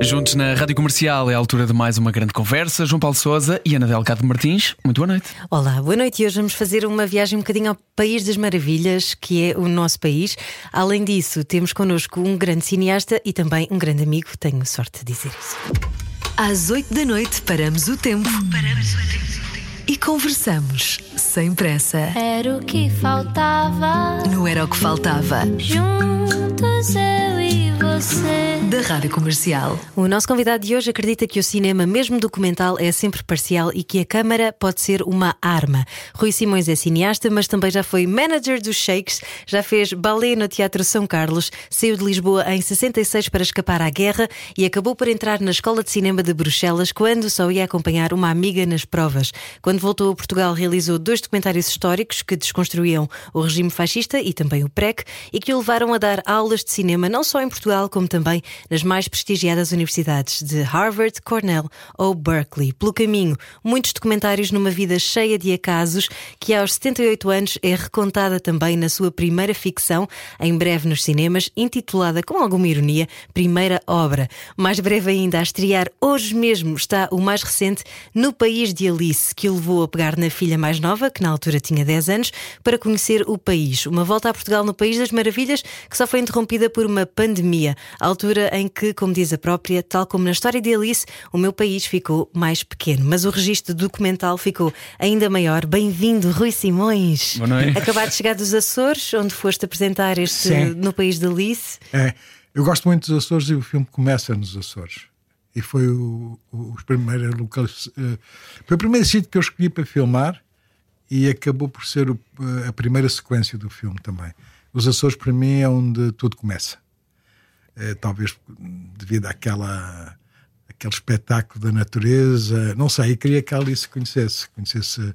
Juntos na Rádio Comercial é a altura de mais uma grande conversa. João Paulo Souza e Ana Delgado Martins, muito boa noite. Olá, boa noite. E hoje vamos fazer uma viagem um bocadinho ao País das Maravilhas, que é o nosso país. Além disso, temos connosco um grande cineasta e também um grande amigo, tenho sorte de dizer isso. Às 8 da noite paramos o tempo. Paramos o tempo. E conversamos sem pressa. Era o que faltava. Não era o que faltava. Juntos eu e você. Da Rádio Comercial. O nosso convidado de hoje acredita que o cinema, mesmo documental, é sempre parcial e que a câmara pode ser uma arma. Rui Simões é cineasta, mas também já foi manager dos Shakes, já fez balé no Teatro São Carlos, saiu de Lisboa em 66 para escapar à guerra e acabou por entrar na Escola de Cinema de Bruxelas quando só ia acompanhar uma amiga nas provas. Quando voltou a Portugal, realizou dois documentários históricos que desconstruíam o regime fascista e também o PREC e que o levaram a dar aulas de cinema não só em Portugal, como também nas mais prestigiadas universidades de Harvard, Cornell ou Berkeley. Pelo caminho, muitos documentários numa vida cheia de acasos, que aos 78 anos é recontada também na sua primeira ficção, em breve nos cinemas, intitulada com alguma ironia Primeira Obra. Mais breve ainda, a estrear hoje mesmo está o mais recente No País de Alice, que o levou a pegar na filha mais nova, que na altura tinha 10 anos, para conhecer o país. Uma volta a Portugal no País das Maravilhas, que só foi interrompida por uma pandemia, altura em que, como diz a própria, tal como na história de Alice, o meu país ficou mais pequeno, mas o registro documental ficou ainda maior. Bem-vindo, Rui Simões. Boa noite. Acabado de chegar dos Açores, onde foste apresentar este Sim. no país de Alice. É, eu gosto muito dos Açores e o filme começa nos Açores. E foi o, o, os primeiros locais. eh, foi o primeiro sítio que eu escolhi para filmar e acabou por ser o- a primeira sequência do filme também. Os Açores, para mim, é onde tudo começa. Eh, talvez devido àquela aquele espetáculo da natureza, não sei, queria que a Alice conhecesse, conhecesse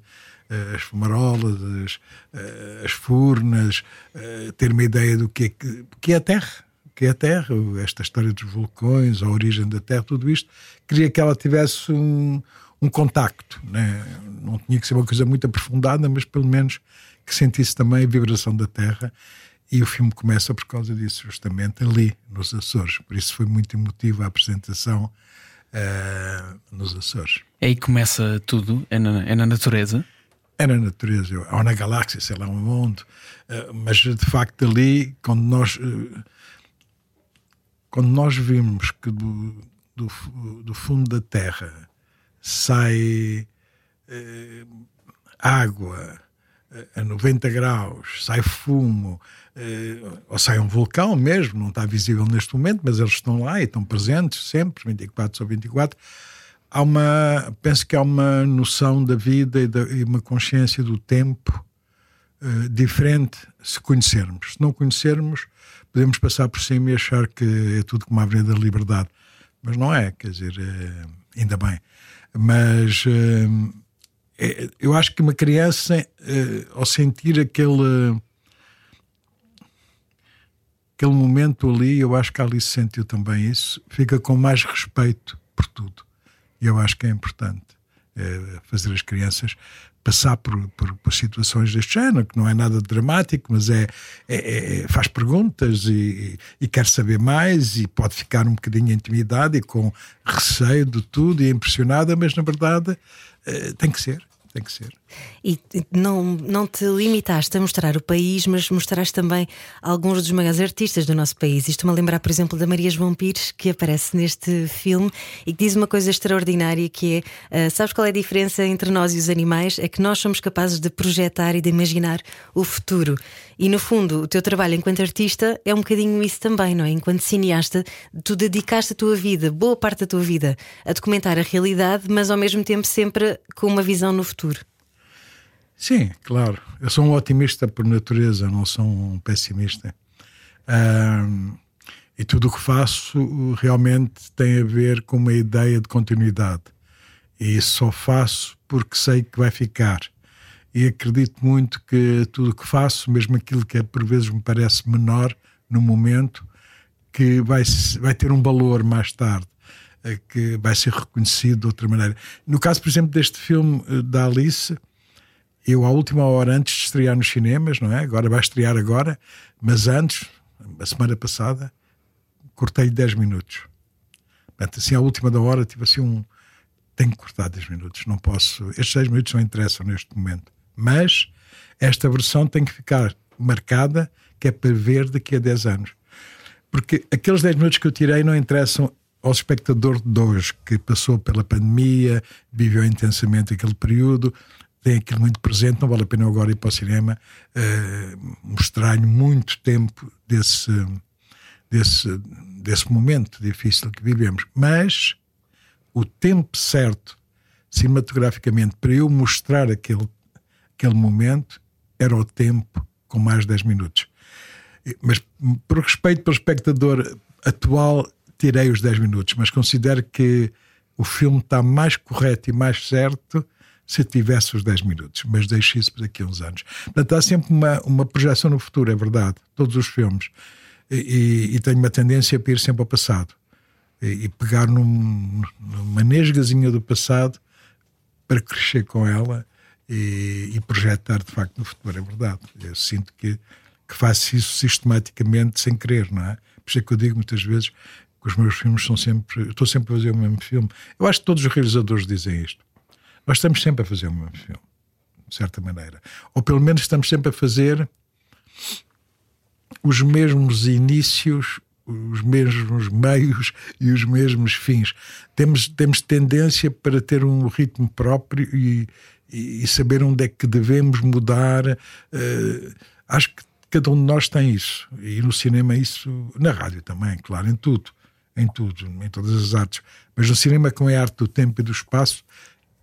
eh, as fumarolas, as, eh, as furnas, eh, ter uma ideia do que é, que, que é a Terra, que é a Terra, esta história dos vulcões, a origem da Terra, tudo isto. Queria que ela tivesse um, um contacto, né? não tinha que ser uma coisa muito aprofundada, mas pelo menos que sentisse também a vibração da Terra. E o filme começa por causa disso, justamente ali, nos Açores. Por isso foi muito emotiva a apresentação eh, nos Açores. É aí começa tudo, é na, é na natureza. É na natureza, ou na galáxia, sei lá onde. Eh, mas de facto ali, quando nós, eh, quando nós vimos que do, do, do fundo da Terra sai eh, água eh, a 90 graus, sai fumo, eh, ou sai um vulcão mesmo, não está visível neste momento, mas eles estão lá e estão presentes sempre, 24 sobre 24. Há uma, penso que há uma noção da vida e, da- e uma consciência do tempo eh, diferente se conhecermos. Se não conhecermos, podemos passar por cima e achar que é tudo como a Avenida da Liberdade. Mas não é, quer dizer, eh, ainda bem. Mas é- eu acho que uma criança, eh, ao sentir aquele aquele momento ali, eu acho que a Alice sentiu também isso, fica com mais respeito por tudo. E eu acho que é importante eh, fazer as crianças passar por, por, por situações deste género, que não é nada dramático, mas é, é- é- faz perguntas e, e quer saber mais e pode ficar um bocadinho intimidada e com receio de tudo e impressionada, mas na verdade eh, tem que ser, tem que ser. E não, não te limitaste a mostrar o país, mas mostraste também alguns dos maiores artistas do nosso país. Isto-me a lembrar, por exemplo, da Maria João Pires, que aparece neste filme e que diz uma coisa extraordinária que é: ah, sabes qual é a diferença entre nós e os animais? É que nós somos capazes de projetar e de imaginar o futuro. E no fundo, o teu trabalho enquanto artista é um bocadinho isso também, não é? Enquanto cineasta, tu dedicaste a tua vida, boa parte da tua vida, a documentar a realidade, mas ao mesmo tempo sempre com uma visão no futuro. Sim, claro. Eu sou um otimista por natureza, não sou um pessimista. Ahm, e tudo o que faço realmente tem a ver com uma ideia de continuidade. E só faço porque sei que vai ficar. e acredito muito que tudo o que faço, mesmo aquilo que é, por vezes me parece menor no momento, que vai, vai ter um valor mais tarde, eh, que vai ser reconhecido de outra maneira. No caso, por exemplo, deste filme eh, da Alice, eu, à última hora, antes de estrear nos cinemas, não é? Agora vai estrear agora, mas antes, a semana passada, cortei 10 minutos. Portanto, assim, à última da hora, tive assim um. Tenho que cortar 10 minutos, não posso. Estes 10 minutos não interessam neste momento. Mas esta versão tem que ficar marcada, que é para ver daqui a 10 anos. Porque aqueles 10 minutos que eu tirei não interessam ao espectador de hoje, que passou pela pandemia, viveu intensamente aquele período, tem aquilo muito presente, não vale a pena eu agora ir para o cinema uh, mostrar-lhe muito tempo desse, desse, desse momento difícil que vivemos. Mas o tempo certo, cinematograficamente, para eu mostrar aquele, aquele momento, era o tempo com mais 10 minutos. Mas por respeito pelo espectador atual, tirei os 10 minutos, mas considero que o filme está mais correto e mais certo se tivesse os 10 minutos, mas deixo isso daqui a uns anos. Portanto, há sempre uma, uma projeção no futuro, é verdade, todos os filmes. E, e tenho uma tendência para ir sempre ao passado e, e pegar num, numa nesgazinha do passado para crescer com ela e, e, projetar de facto no futuro, é verdade. Eu sinto que, que faço isso sistematicamente sem querer, não é? Por isso é que eu digo muitas vezes que os meus filmes são sempre. Estou sempre a fazer o mesmo filme. Eu acho que todos os realizadores dizem isto. Nós estamos sempre a fazer o mesmo filme, de certa maneira. Ou pelo menos estamos sempre a fazer os mesmos inícios, os mesmos meios e os mesmos fins. Temos, temos tendência para ter um ritmo próprio e, e, saber onde é que devemos mudar. Uh, acho que cada um de nós tem isso. E no cinema, isso, na rádio também, claro, em tudo. Em tudo, em todas as artes. Mas no cinema, com a arte do tempo e do espaço,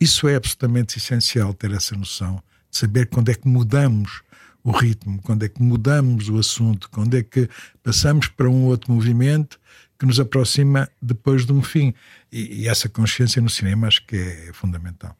isso é absolutamente essencial, ter essa noção, de saber quando é que mudamos o ritmo, quando é que mudamos o assunto, quando é que passamos para um outro movimento que nos aproxima depois de um fim. E, e essa consciência no cinema acho que é fundamental.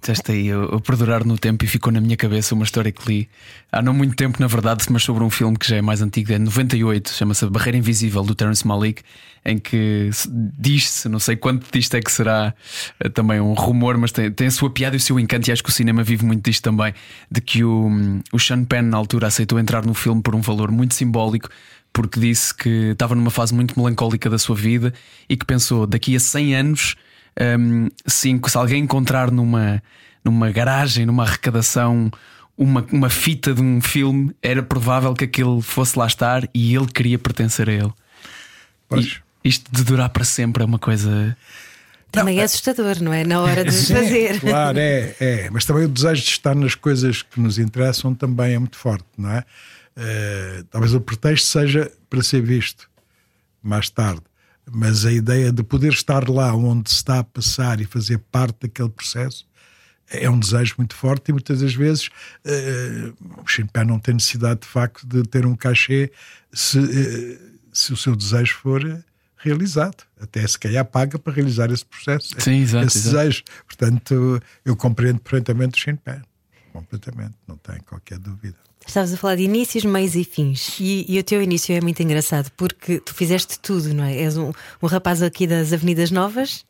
Disseste aí a perdurar no tempo e ficou na minha cabeça uma história que li há não muito tempo, na verdade, mas sobre um filme que já é mais antigo, é 98, chama-se Barreira Invisível, do Terence Malick, em que diz-se, não sei quanto disto é que será eh, também um rumor, mas tem, tem a sua piada e o seu encanto, e acho que o cinema vive muito disto também, de que o, o Sean Penn, na altura, aceitou entrar no filme por um valor muito simbólico porque disse que estava numa fase muito melancólica da sua vida e que pensou daqui a 100 anos um, sim, se alguém encontrar numa, numa garagem, numa arrecadação, uma, uma fita de um filme, era provável que aquele fosse lá estar e ele queria pertencer a ele. Pois. E isto de durar para sempre é uma coisa. Também não, é assustador, não é? Na hora de sim, fazer. Claro, é, é. Mas também o desejo de estar nas coisas que nos interessam também é muito forte, não é? Uh, talvez o pretexto seja para ser visto mais tarde mas a ideia de poder estar lá onde se está a passar e fazer parte daquele processo é um desejo muito forte e muitas das vezes uh, o Chimpé não tem necessidade de facto de ter um cachê se, uh, se o seu desejo for realizado. Até se calhar paga para realizar esse processo, Sim, exato, esse exato. desejo. Portanto, eu compreendo perfeitamente o Chimpé. Completamente, não tenho qualquer dúvida. Estavas a falar de inícios, meios e fins. E, e, o teu início é muito engraçado porque tu fizeste tudo, não é? És um, um rapaz aqui das Avenidas Novas,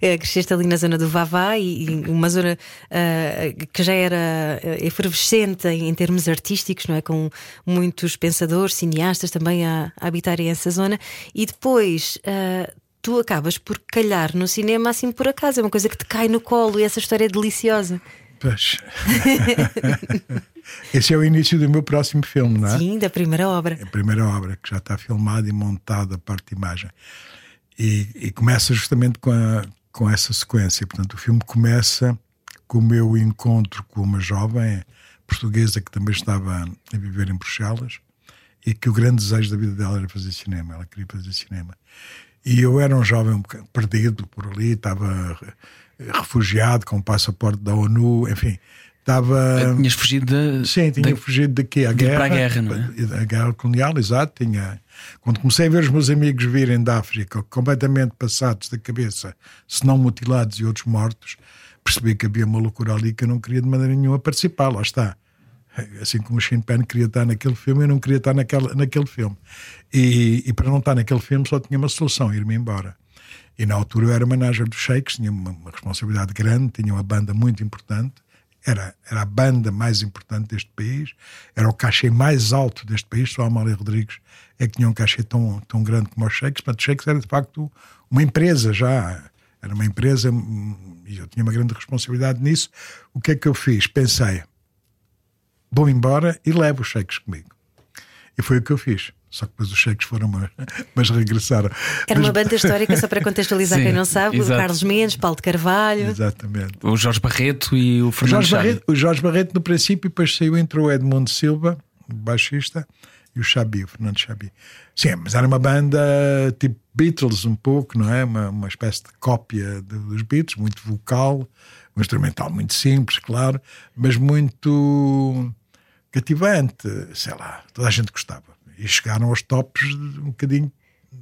é, cresceste ali na zona do Vavá e, e uma zona uh, que já era ah, efervescente em, em, termos artísticos, não é? Com muitos pensadores, cineastas também a, a habitarem essa zona. E depois. Uh, tu acabas por calhar no cinema assim por acaso, é uma coisa que te cai no colo e essa história é deliciosa. Pois. Esse é o início do meu próximo filme, não é? Sim, da primeira obra. É a primeira obra, que já está filmada e montada a parte de imagem. E, e, começa justamente com, a, com essa sequência. Portanto, o filme começa com o meu encontro com uma jovem portuguesa que também estava a viver em Bruxelas e que o grande desejo da vida dela era fazer cinema. Ela queria fazer cinema. E eu era um jovem um perdido por ali, estava refugiado com o passaporte da ONU, enfim. Estava. Eh, tinhas fugido de. Sim, tinha de, fugido daqui à guerra. Para a guerra, não é? A guerra colonial, exato. Tinha, quando comecei a ver os meus amigos virem da África completamente passados da cabeça, se não mutilados e outros mortos, percebi que havia uma loucura ali que eu não queria de maneira nenhuma participar, lá está. Assim como o Shin queria estar naquele filme, eu não queria estar naquela, naquele filme. E, e para não estar naquele filme só tinha uma solução, ir-me embora. E na altura eu era manager dos Shakes, tinha uma, uma, responsabilidade grande, tinha uma banda muito importante, era, era a banda mais importante deste país, era o cachê mais alto deste país, só a Amália Rodrigues é que tinha um cachê tão, tão grande como os Shakes, portanto, Shakes era de facto uma empresa já, era uma empresa e eu tinha uma grande responsabilidade nisso. O que é que eu fiz? Pensei, vou embora e levo os cheques comigo. E foi o que eu fiz. Só que depois os cheques foram, mas regressaram. Era mas... uma banda histórica, só para contextualizar Sim, quem não sabe: exato. o Carlos Mendes, Paulo de Carvalho. Exatamente. O Jorge Barreto e o O Fernando Jorge, Chaves. Barreto, o Jorge Barreto, no princípio, depois saiu, entrou o Edmundo Silva, baixista, e o Xabi, o Fernando Xabi. Sim, mas era uma banda tipo Beatles, um pouco, não é? Uma, uma espécie de cópia dos Beatles, muito vocal, um instrumental muito simples, claro, mas muito cativante, sei lá, toda a gente gostava. E chegaram aos tops um bocadinho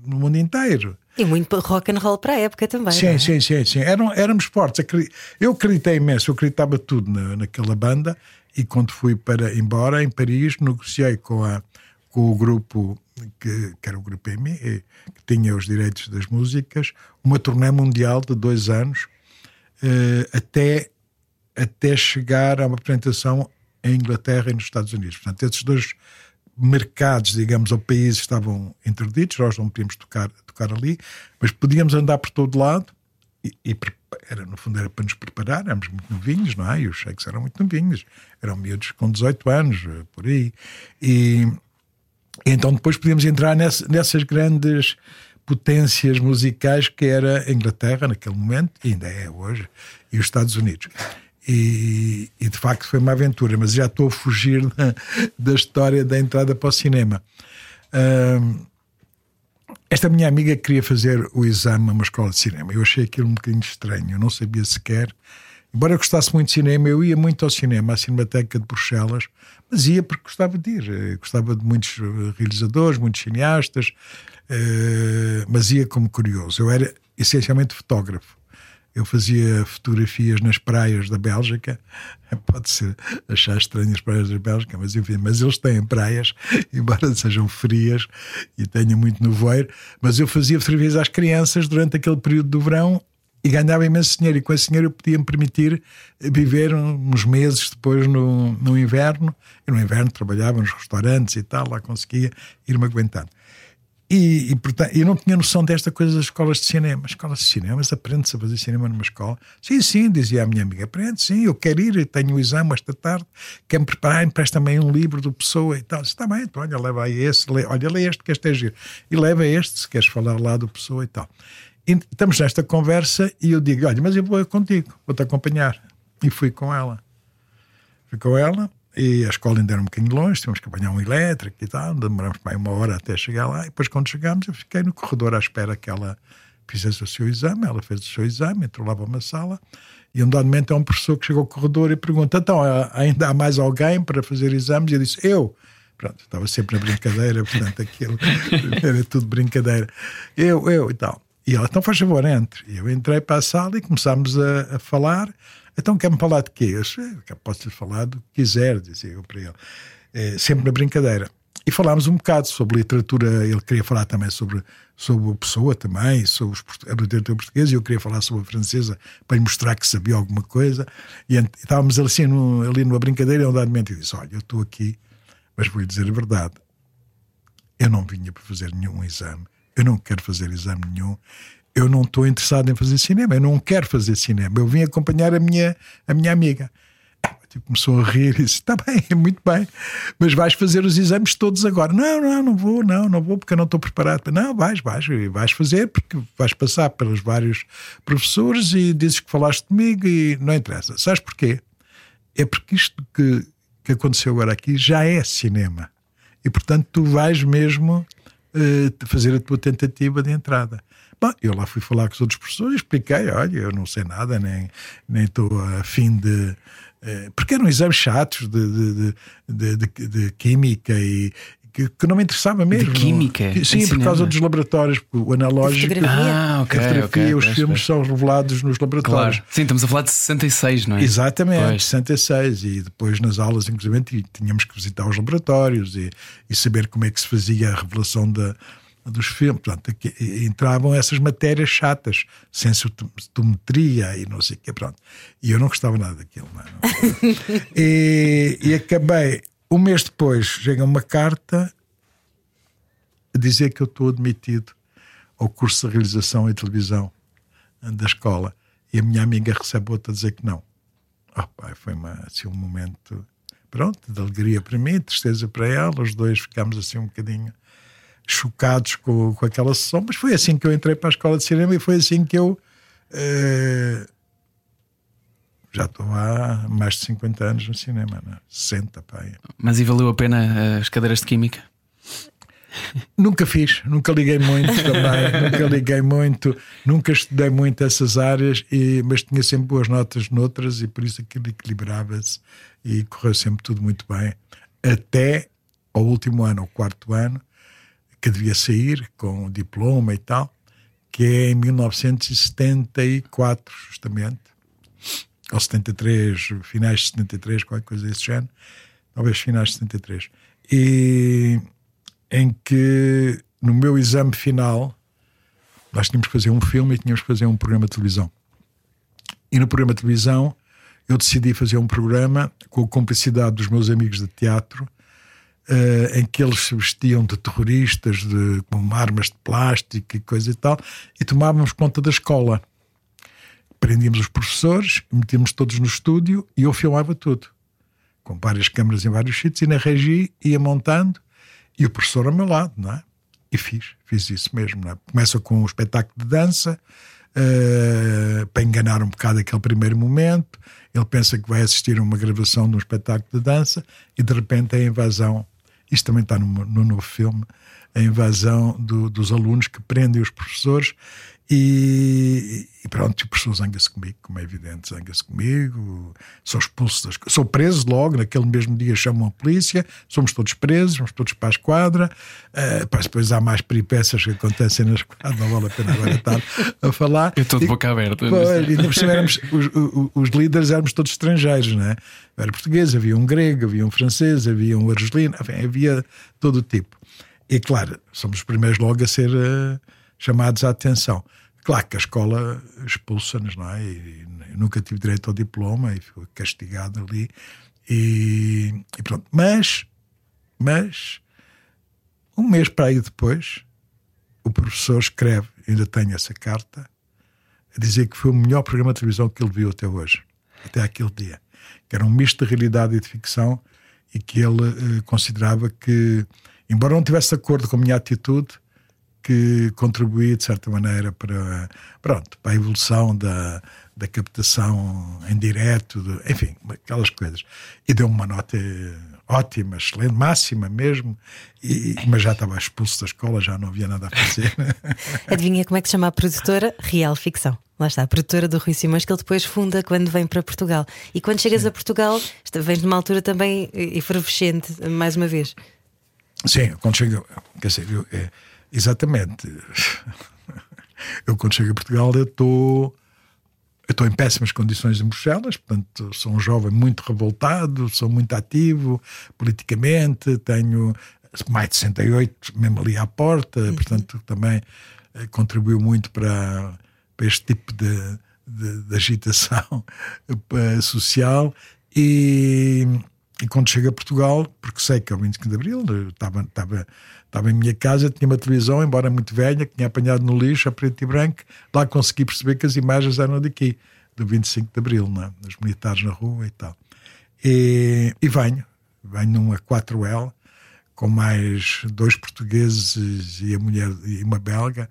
no mundo inteiro. E muito rock and roll para a época também. Sim, é? sim, sim, sim. Eram, éramos fortes. Eu acreditei imenso, eu acreditava tudo na, naquela banda e quando fui para embora em Paris, negociei com, a, com o grupo que, que era o grupo EMI, eh, que tinha os direitos das músicas, uma turnê mundial de dois anos eh, até, até chegar a uma apresentação em Inglaterra e nos Estados Unidos. Portanto, esses dois mercados, digamos, ou países estavam interditos, nós não podíamos tocar, tocar ali, mas podíamos andar por todo lado e, e era, no fundo era para nos preparar, éramos muito novinhos, não é? E os cheques eram muito novinhos, eram miúdos com 18 anos, por aí. E, e então depois podíamos entrar ness- nessas grandes potências musicais que era a Inglaterra naquele momento, e ainda é hoje, e os Estados Unidos. E, e, de facto foi uma aventura, mas já estou a fugir da, da história da entrada para o cinema. Esta minha amiga queria fazer o exame a uma escola de cinema. Eu achei aquilo um bocadinho estranho, eu não sabia sequer. Embora eu gostasse muito de cinema, eu ia muito ao cinema, à Cinemateca de Bruxelas, mas ia porque gostava de ir. Eu Gostava de muitos eh, realizadores, muitos cineastas, eh, mas ia como curioso. Eu era essencialmente fotógrafo. Eu fazia fotografias nas praias da Bélgica. Pode ser achar estranho as praias da Bélgica, mas enfim, mas eles têm praias, embora sejam frias e tenham muito nevoeiro. Mas eu fazia fotografias às crianças durante aquele período do verão e ganhava imenso dinheiro. E com esse dinheiro eu podia me permitir viver uns meses depois no, no inverno. E no inverno trabalhava nos restaurantes e tal, lá conseguia ir-me aguentando. E, e, portanto, eu não tinha noção desta coisa das escolas de cinema. Escolas de cinema, aprende-se a fazer cinema numa escola? Sim, sim, dizia a minha amiga, aprende, sim, eu quero ir, tenho o exame esta tarde, quero-me preparar, empresta também um livro do Pessoa e tal. Está bem, então olha, leva aí esse, lê, olha, lê este que este é giro. E leva este, se queres falar lá do Pessoa e tal. E estamos nesta conversa e eu digo, olha, mas eu vou contigo, vou-te acompanhar. E fui com ela. Fui com ela e a escola ainda era um bocadinho longe, tínhamos que apanhar um elétrico e tal, demoramos mais uma hora até chegar lá. E depois, quando chegámos, eu fiquei no corredor à espera que ela fizesse o seu exame. Ela fez o seu exame, entrou lá para uma sala. E um dado momento há um professor que chegou ao corredor e pergunta: então, ainda há mais alguém para fazer exames? E eu disse: eu. Pronto, estava sempre na brincadeira, portanto, aquilo era tudo brincadeira. Eu, eu e tal. E ela, então faz favor, entre. E eu entrei para a sala e começámos a, a falar. Então quer-me falar de quê? Eu disse, "Eh, posso-lhe falar do que quiser, dizia eu para ele. Eh, sempre na brincadeira. E falámos um bocado sobre literatura, ele queria falar também sobre, sobre a pessoa também, sobre os, a literatura portuguesa, e eu queria falar sobre a francesa para lhe mostrar que sabia alguma coisa. E ent- estávamos assim no, ali numa brincadeira, e um dado momento eu disse, olha, eu estou aqui, mas vou-lhe dizer a verdade, eu não vinha para fazer nenhum exame, eu não quero fazer exame nenhum, eu não estou interessado em fazer cinema, eu não quero fazer cinema, eu vim acompanhar a minha, a minha amiga. Tipo, começou a rir e disse: Está bem, muito bem, mas vais fazer os exames todos agora. Não, não, não vou, não, não vou, porque eu não estou preparado. Não, vais, vais, vais fazer, porque vais passar pelos vários professores e dizes que falaste comigo e não interessa. Sabes porquê? É porque isto que, que aconteceu agora aqui já é cinema. E portanto tu vais mesmo eh, fazer a tua tentativa de entrada. Bom, eu lá fui falar com os outros professores e expliquei: olha, eu não sei nada, nem nem estou a fim de. eh, porque eram exames chatos de, de, de, de, de- de química e que, que não me interessava mesmo. De química? Que, sim, por causa dos laboratórios, porque o analógico. Ah, ok. a fotografia, okay, os pois, filmes pois. são revelados nos laboratórios. Claro. Sim, estamos a falar de 66, não é? Exatamente, Pois. 66. E depois nas aulas, inclusive, tínhamos que visitar os laboratórios e, e saber como é que se fazia a revelação da, dos filmes. Portanto, entravam essas matérias chatas, sensotometria e não sei o quê. Pronto. E eu não gostava nada daquilo. Não, não. e, e acabei, um mês depois, chega uma carta a dizer que eu estou admitido ao curso de realização e televisão da escola. E a minha amiga recebe outra a dizer que não. Oh, pai, foi uma, assim, um momento pronto, de alegria para mim, tristeza para ela. Os dois ficámos assim um bocadinho chocados com, com aquela sessão. Mas foi assim que eu entrei para a escola de cinema e foi assim que eu. eh, já estou há mais de 50 anos no cinema, né? 60, pai. Mas e valeu a pena eh, as cadeiras de química? Nunca fiz, nunca liguei muito também, nunca liguei muito, nunca estudei muito essas áreas, e, mas tinha sempre boas notas noutras e por isso aquilo equilibrava-se e correu sempre tudo muito bem. Até ao último ano, ao quarto ano, que devia sair com o diploma e tal, que é em 1974, justamente, ou 73, finais de 73, qualquer coisa desse género, talvez finais de 73. E em que no meu exame final nós tínhamos que fazer um filme e tínhamos que fazer um programa de televisão. E no programa de televisão eu decidi fazer um programa com a cumplicidade dos meus amigos de teatro, eh, em que eles se vestiam de terroristas, de, com armas de plástico e coisa e tal, e tomávamos conta da escola. Prendíamos os professores, metíamos todos no estúdio e eu filmava tudo. Com várias câmaras em vários sítios e na regi ia montando e o professor ao meu lado, não é? E fiz, fiz isso mesmo. Não é? Começa com um espetáculo de dança eh, para enganar um bocado aquele primeiro momento. Ele pensa que vai assistir a uma gravação de um espetáculo de dança e de repente é a invasão. Isto também está no, no novo filme. A invasão do- dos alunos que prendem os professores e, e pronto, o professor zanga-se comigo, como é evidente, zanga-se comigo, sou expulso das Sou preso logo, naquele mesmo dia chamam a polícia, somos todos presos, vamos todos para a esquadra. eh, pá, depois há mais peripécias que acontecem na esquadra, não vale a pena agora estar a falar. Eu estou de boca aberta. Pois, ainda por cima éramos, os, os- os líderes éramos todos estrangeiros, não é? Eu era português, havia um grego, havia um francês, havia um argelino, enfim, havia todo o tipo. E claro, somos os primeiros logo a ser eh, chamados à atenção. Claro que a escola expulsa-nos, não é? E, eu nunca tive direito ao diploma e fui castigado ali. E, e pronto. Mas, mas, um mês para aí depois, o professor escreve, ainda tenho essa carta, a dizer que foi o melhor programa de televisão que ele viu até hoje, até aquele dia. Que era um misto de realidade e de ficção e que ele eh, considerava que, embora não tivesse de acordo com a minha atitude, que contribuía de certa maneira para, pronto, para a evolução da, da captação em direto, de- enfim, aquelas coisas. E deu-me uma nota ótima, excelente, máxima mesmo, e, mas já estava expulso da escola, já não havia nada a fazer. Adivinha como é que se chama a produtora? Real Ficção. Lá está, a produtora do Rui Simões que ele depois funda quando vem para Portugal. E quando chegas a Portugal, vens numa altura também efervescente, mais uma vez. Sim, quando chego, quer dizer, eu, é, exatamente. Eu quando chego a Portugal eu estou eu estou em péssimas condições em Bruxelas, portanto sou um jovem muito revoltado, sou muito ativo politicamente, tenho mais de 68 mesmo ali à porta, portanto também eh, contribuiu muito para, para este tipo de, de, de agitação eh, social e, e quando chego a Portugal, porque sei que é o 25 de Abril, eu estava, estava, estava em minha casa, tinha uma televisão, embora muito velha, que tinha apanhado no lixo, a preto e branco, lá consegui perceber que as imagens eram daqui, do 25 de Abril, não é? dos militares na rua e tal. E, e venho, venho numa 4L, com mais dois portugueses e a mulher e uma belga,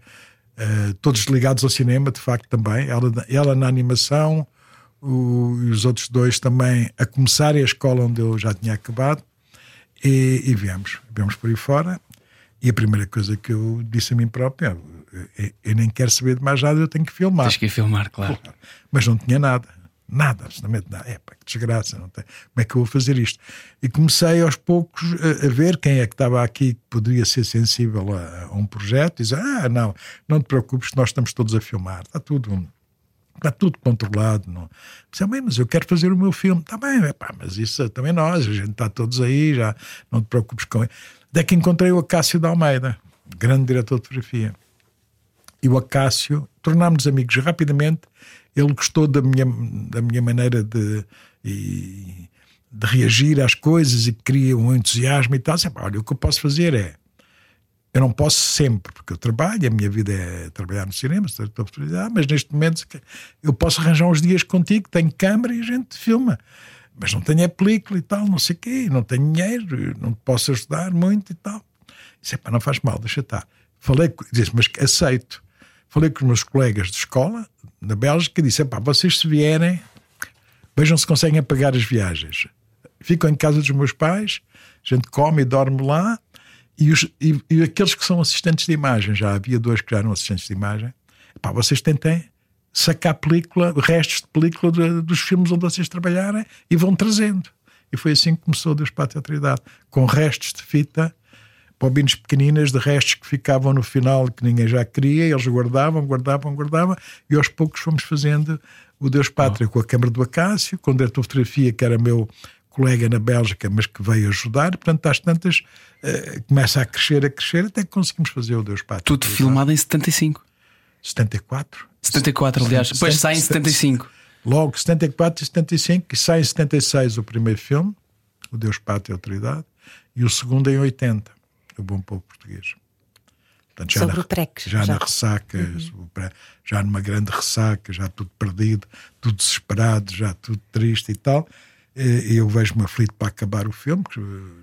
eh, todos ligados ao cinema, de facto também. Ela, ela na animação, o- e os outros dois também a começarem a escola onde eu já tinha acabado. E, e viemos, viemos por aí fora. E a primeira coisa que eu disse a mim próprio é: eu, eu nem quero saber de mais nada, eu tenho que filmar. Tens que ir filmar, claro. Mas não tinha nada. Nada, absolutamente nada. É pá, que desgraça, não tem. Como é que eu vou fazer isto? E comecei aos poucos a, a ver quem é que estava aqui que poderia ser sensível a, a um projeto e dizer: Ah, não, não te preocupes, nós estamos todos a filmar, está tudo. Está tudo controlado. Não. Disse, bem, mas eu quero fazer o meu filme. Está bem, é pá, mas isso também nós, a gente está todos aí, já não te preocupes com ele. Até que encontrei o Acácio da Almeida, grande diretor de fotografia. E o Acácio, tornámos-nos amigos rapidamente ele gostou da minha, da minha maneira de, de reagir às coisas e queria um entusiasmo e tal. Sempre, olha, o que eu posso fazer é. Eu não posso sempre, porque eu trabalho, a minha vida é trabalhar no cinema, mas neste momento eu posso arranjar uns dias contigo, tenho câmera e a gente filma. Mas não tenho a película e tal, não sei o quê, não tenho dinheiro, não posso ajudar muito e tal. Disse, pá, não faz mal, deixa estar. Falei, disse, mas aceito. Falei com os meus colegas de escola, na Bélgica, disse: pá, vocês se vierem, vejam se conseguem pagar as viagens. Ficam em casa dos meus pais, a gente come e dorme lá, e, os, e, e aqueles que são assistentes de imagem, já havia dois que já eram assistentes de imagem, pá, vocês tentem sacar película, restos de película de, dos filmes onde vocês trabalharem e vão trazendo. E foi assim que começou Deus Pátria e Autoridade, com restos de fita bobinas pequeninas de restos que ficavam no final que ninguém já queria, eles guardavam, guardavam, guardavam, e aos poucos fomos fazendo o Deus Pátria oh. com a Câmara do Acácio, com o diretor de fotografia, que era meu colega na Bélgica, mas que veio ajudar, portanto, às tantas, uh, começa a crescer, a crescer, até que conseguimos fazer o Deus Pátria. Tudo filmado em 75. 74? 74, aliás, depois sai em 75. Logo, 74 e 75, e sai em 76 o primeiro filme, O Deus Pátria e Autoridade, e o segundo em 80 o bom povo português. Portanto, já Sobre na, o PREC. Já, já, na ressaca, uhum. já numa grande ressaca, já tudo perdido, tudo desesperado, já tudo triste e tal. E eu vejo-me aflito para acabar o filme, que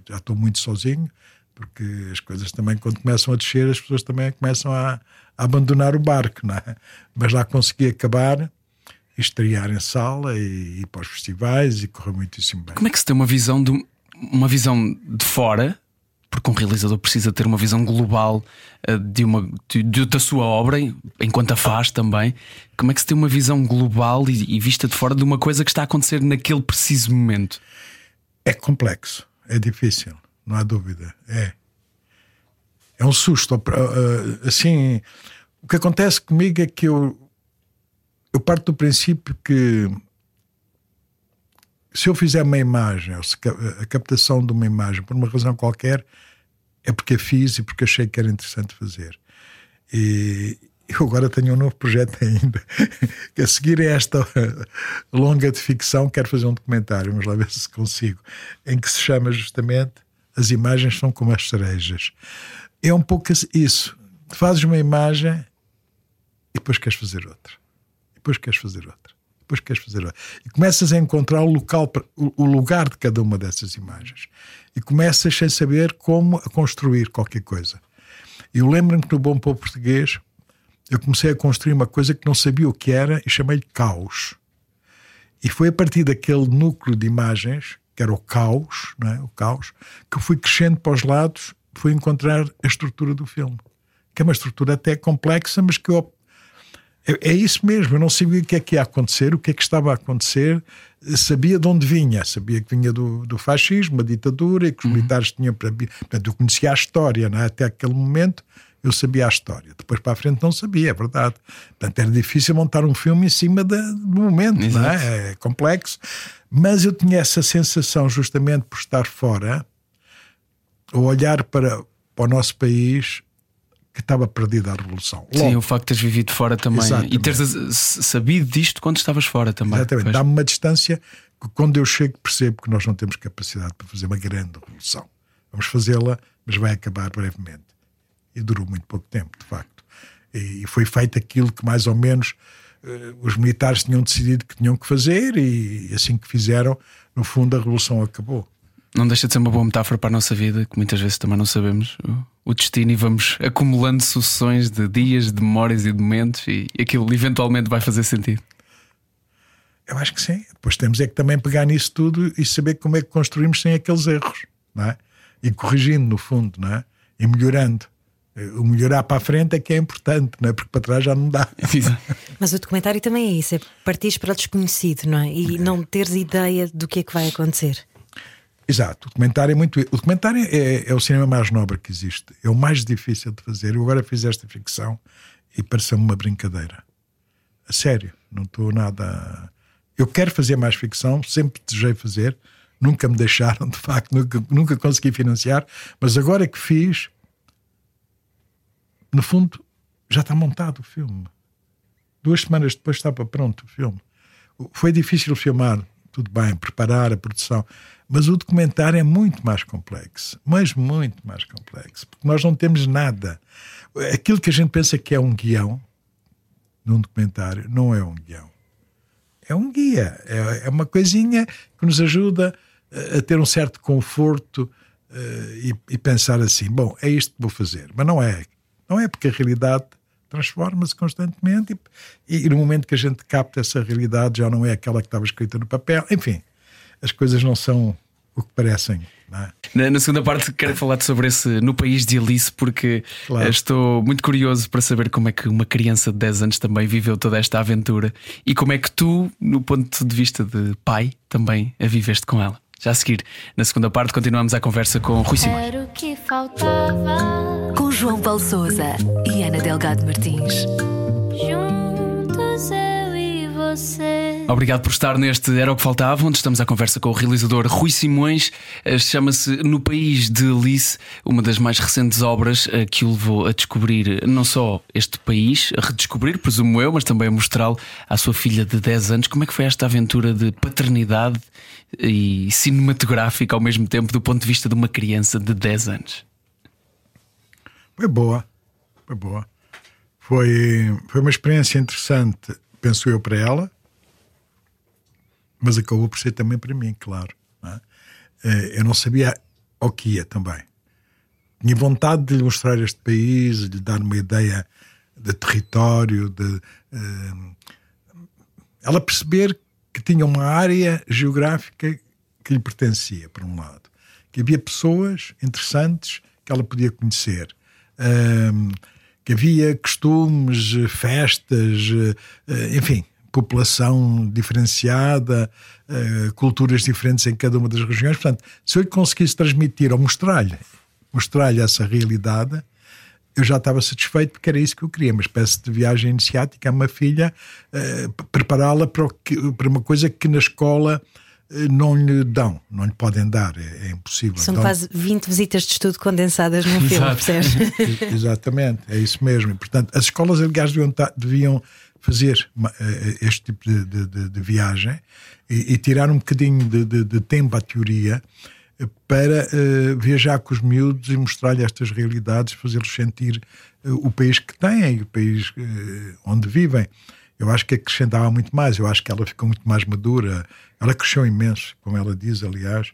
já estou muito sozinho, porque as coisas também, quando começam a descer, as pessoas também começam a, a abandonar o barco, não é? Mas lá consegui acabar estrear em sala e ir para os festivais e correu muitíssimo bem. Como é que se tem uma visão de, uma visão de fora porque um realizador precisa ter uma visão global uh, de uma, de, de, da sua obra, enquanto a faz também. Como é que se tem uma visão global e, e, vista de fora de uma coisa que está a acontecer naquele preciso momento? É complexo, é difícil, não há dúvida. É. É um susto. Uh, assim, o que acontece comigo é que eu, eu parto do princípio que se eu fizer uma imagem, a captação de uma imagem por uma razão qualquer, é porque a fiz e porque achei que era interessante fazer. E eu agora tenho um novo projeto ainda, que a seguir a esta longa de ficção, quero fazer um documentário, vamos lá ver se consigo, em que se chama justamente As Imagens São Como as Cerejas. É um pouco isso. Fazes uma imagem e depois queres fazer outra. E depois queres fazer outra depois queres fazer. E começas a encontrar o, local, o lugar de cada uma dessas imagens. E começas sem saber como a construir qualquer coisa. Eu lembro-me que no Bom Povo Português eu comecei a construir uma coisa que não sabia o que era e chamei-lhe caos. E foi a partir daquele núcleo de imagens, que era o caos, não é? o caos, que fui crescendo para os lados, fui encontrar a estrutura do filme. Que é uma estrutura até complexa, mas que eu é, é, isso mesmo, eu não sabia o que é que ia acontecer, o que é que estava a acontecer, sabia de onde vinha, sabia que vinha do, do fascismo, a ditadura, e que os uhum. militares tinham. Portanto, eu conhecia a história, é? até aquele momento eu sabia a história. Depois para a frente não sabia, é verdade. Portanto, era difícil montar um filme em cima de, do momento, não é? é complexo. Mas eu tinha essa sensação, justamente por estar fora, ao olhar para, para o nosso país, que estava perdida a revolução. Logo, Sim, o facto de teres vivido fora também exatamente. e teres sabido disto quando estavas fora também. Exatamente, dá-me uma distância que quando eu chego percebo que nós não temos capacidade para fazer uma grande revolução. Vamos fazê-la, mas vai acabar brevemente. E durou muito pouco tempo, de facto. E foi feito aquilo que mais ou menos uh, os militares tinham decidido que tinham que fazer e assim que fizeram, no fundo a revolução acabou. Não deixa de ser uma boa metáfora para a nossa vida, que muitas vezes também não sabemos o destino e vamos acumulando sucessões de dias, de memórias e de momentos e aquilo eventualmente vai fazer sentido. Eu acho que sim. Depois temos é que também pegar nisso tudo e saber como é que construímos sem aqueles erros, não é? E corrigindo, no fundo, não é? E melhorando. O melhorar para a frente é que é importante, não é? Porque para trás já não dá. Mas o documentário também é isso: é partir para o desconhecido, não é? E não teres ideia do que é que vai acontecer. Exato, o documentário é muito. O documentário é, é, o cinema mais nobre que existe, é o mais difícil de fazer. Eu agora fiz esta ficção e pareceu-me uma brincadeira. A sério, não estou nada. Eu quero fazer mais ficção, sempre desejei fazer, nunca me deixaram, de facto, nunca, nunca consegui financiar, mas agora que fiz, no fundo, já está montado o filme. Duas semanas depois estava pronto o filme. Foi difícil filmar, tudo bem, preparar a produção, mas o documentário é muito mais complexo, mas muito mais complexo, porque nós não temos nada. Aquilo que a gente pensa que é um guião num documentário não é um guião. É um guia, é, é uma coisinha que nos ajuda a ter um certo conforto uh, e, e pensar assim: bom, é isto que vou fazer. Mas não é. Não é porque a realidade transforma-se constantemente e, e, no momento que a gente capta essa realidade já não é aquela que estava escrita no papel. Enfim, as coisas não são o que parecem. É? Na, na, segunda parte quero falar sobre esse no país de Alice porque claro. estou muito curioso para saber como é que uma criança de 10 anos também viveu toda esta aventura e como é que tu, no ponto de vista de pai, também a viveste com ela. Já a seguir, na segunda parte, continuamos a conversa com Rui Simões. Era o que faltava. Com João Paulo Souza e Ana Delgado Martins. Juntos eu e você. Obrigado por estar neste Era o que Faltava, onde estamos à conversa com o realizador Rui Simões. Eh, chama-se No País de Alice, uma das mais recentes obras eh, que o levou a descobrir não só este país, a redescobrir, presumo eu, mas também a mostrá-lo à sua filha de 10 anos. Como é que foi esta aventura de paternidade e cinematográfica ao mesmo tempo do ponto de vista de uma criança de 10 anos? Foi boa, foi boa. Foi, foi uma experiência interessante, penso eu, para ela, mas acabou por ser também para mim, claro. Não é? Eh, eu não sabia o que ia também. Tinha vontade de lhe mostrar este país, de lhe dar uma ideia de território, de uh, ela perceber que tinha uma área geográfica que lhe pertencia, por um lado. Que havia pessoas interessantes que ela podia conhecer. Um, que havia costumes, festas, uh, enfim, população diferenciada, uh, culturas diferentes em cada uma das regiões. Portanto, se eu lhe conseguisse transmitir ou mostrar-lhe mostrar essa realidade, eu já estava satisfeito porque era isso que eu queria, uma espécie de viagem iniciática a uma filha, uh, prepará-la para, para, uma coisa que na escola uh, não lhe dão, não lhe podem dar, é, é impossível. São então, quase 20 visitas de estudo condensadas num filme, percebes? Exatamente, é isso mesmo. E, portanto, as escolas, aliás, deviam, deviam fazer uh, este tipo de, de, de viagem e, e, tirar um bocadinho de, de tempo à teoria para uh, viajar com os miúdos e mostrar-lhe estas realidades, fazê-los sentir uh, o país que têm, o país uh, onde vivem. Eu acho que acrescentava muito mais, eu acho que ela ficou muito mais madura, ela cresceu imenso, como ela diz, aliás,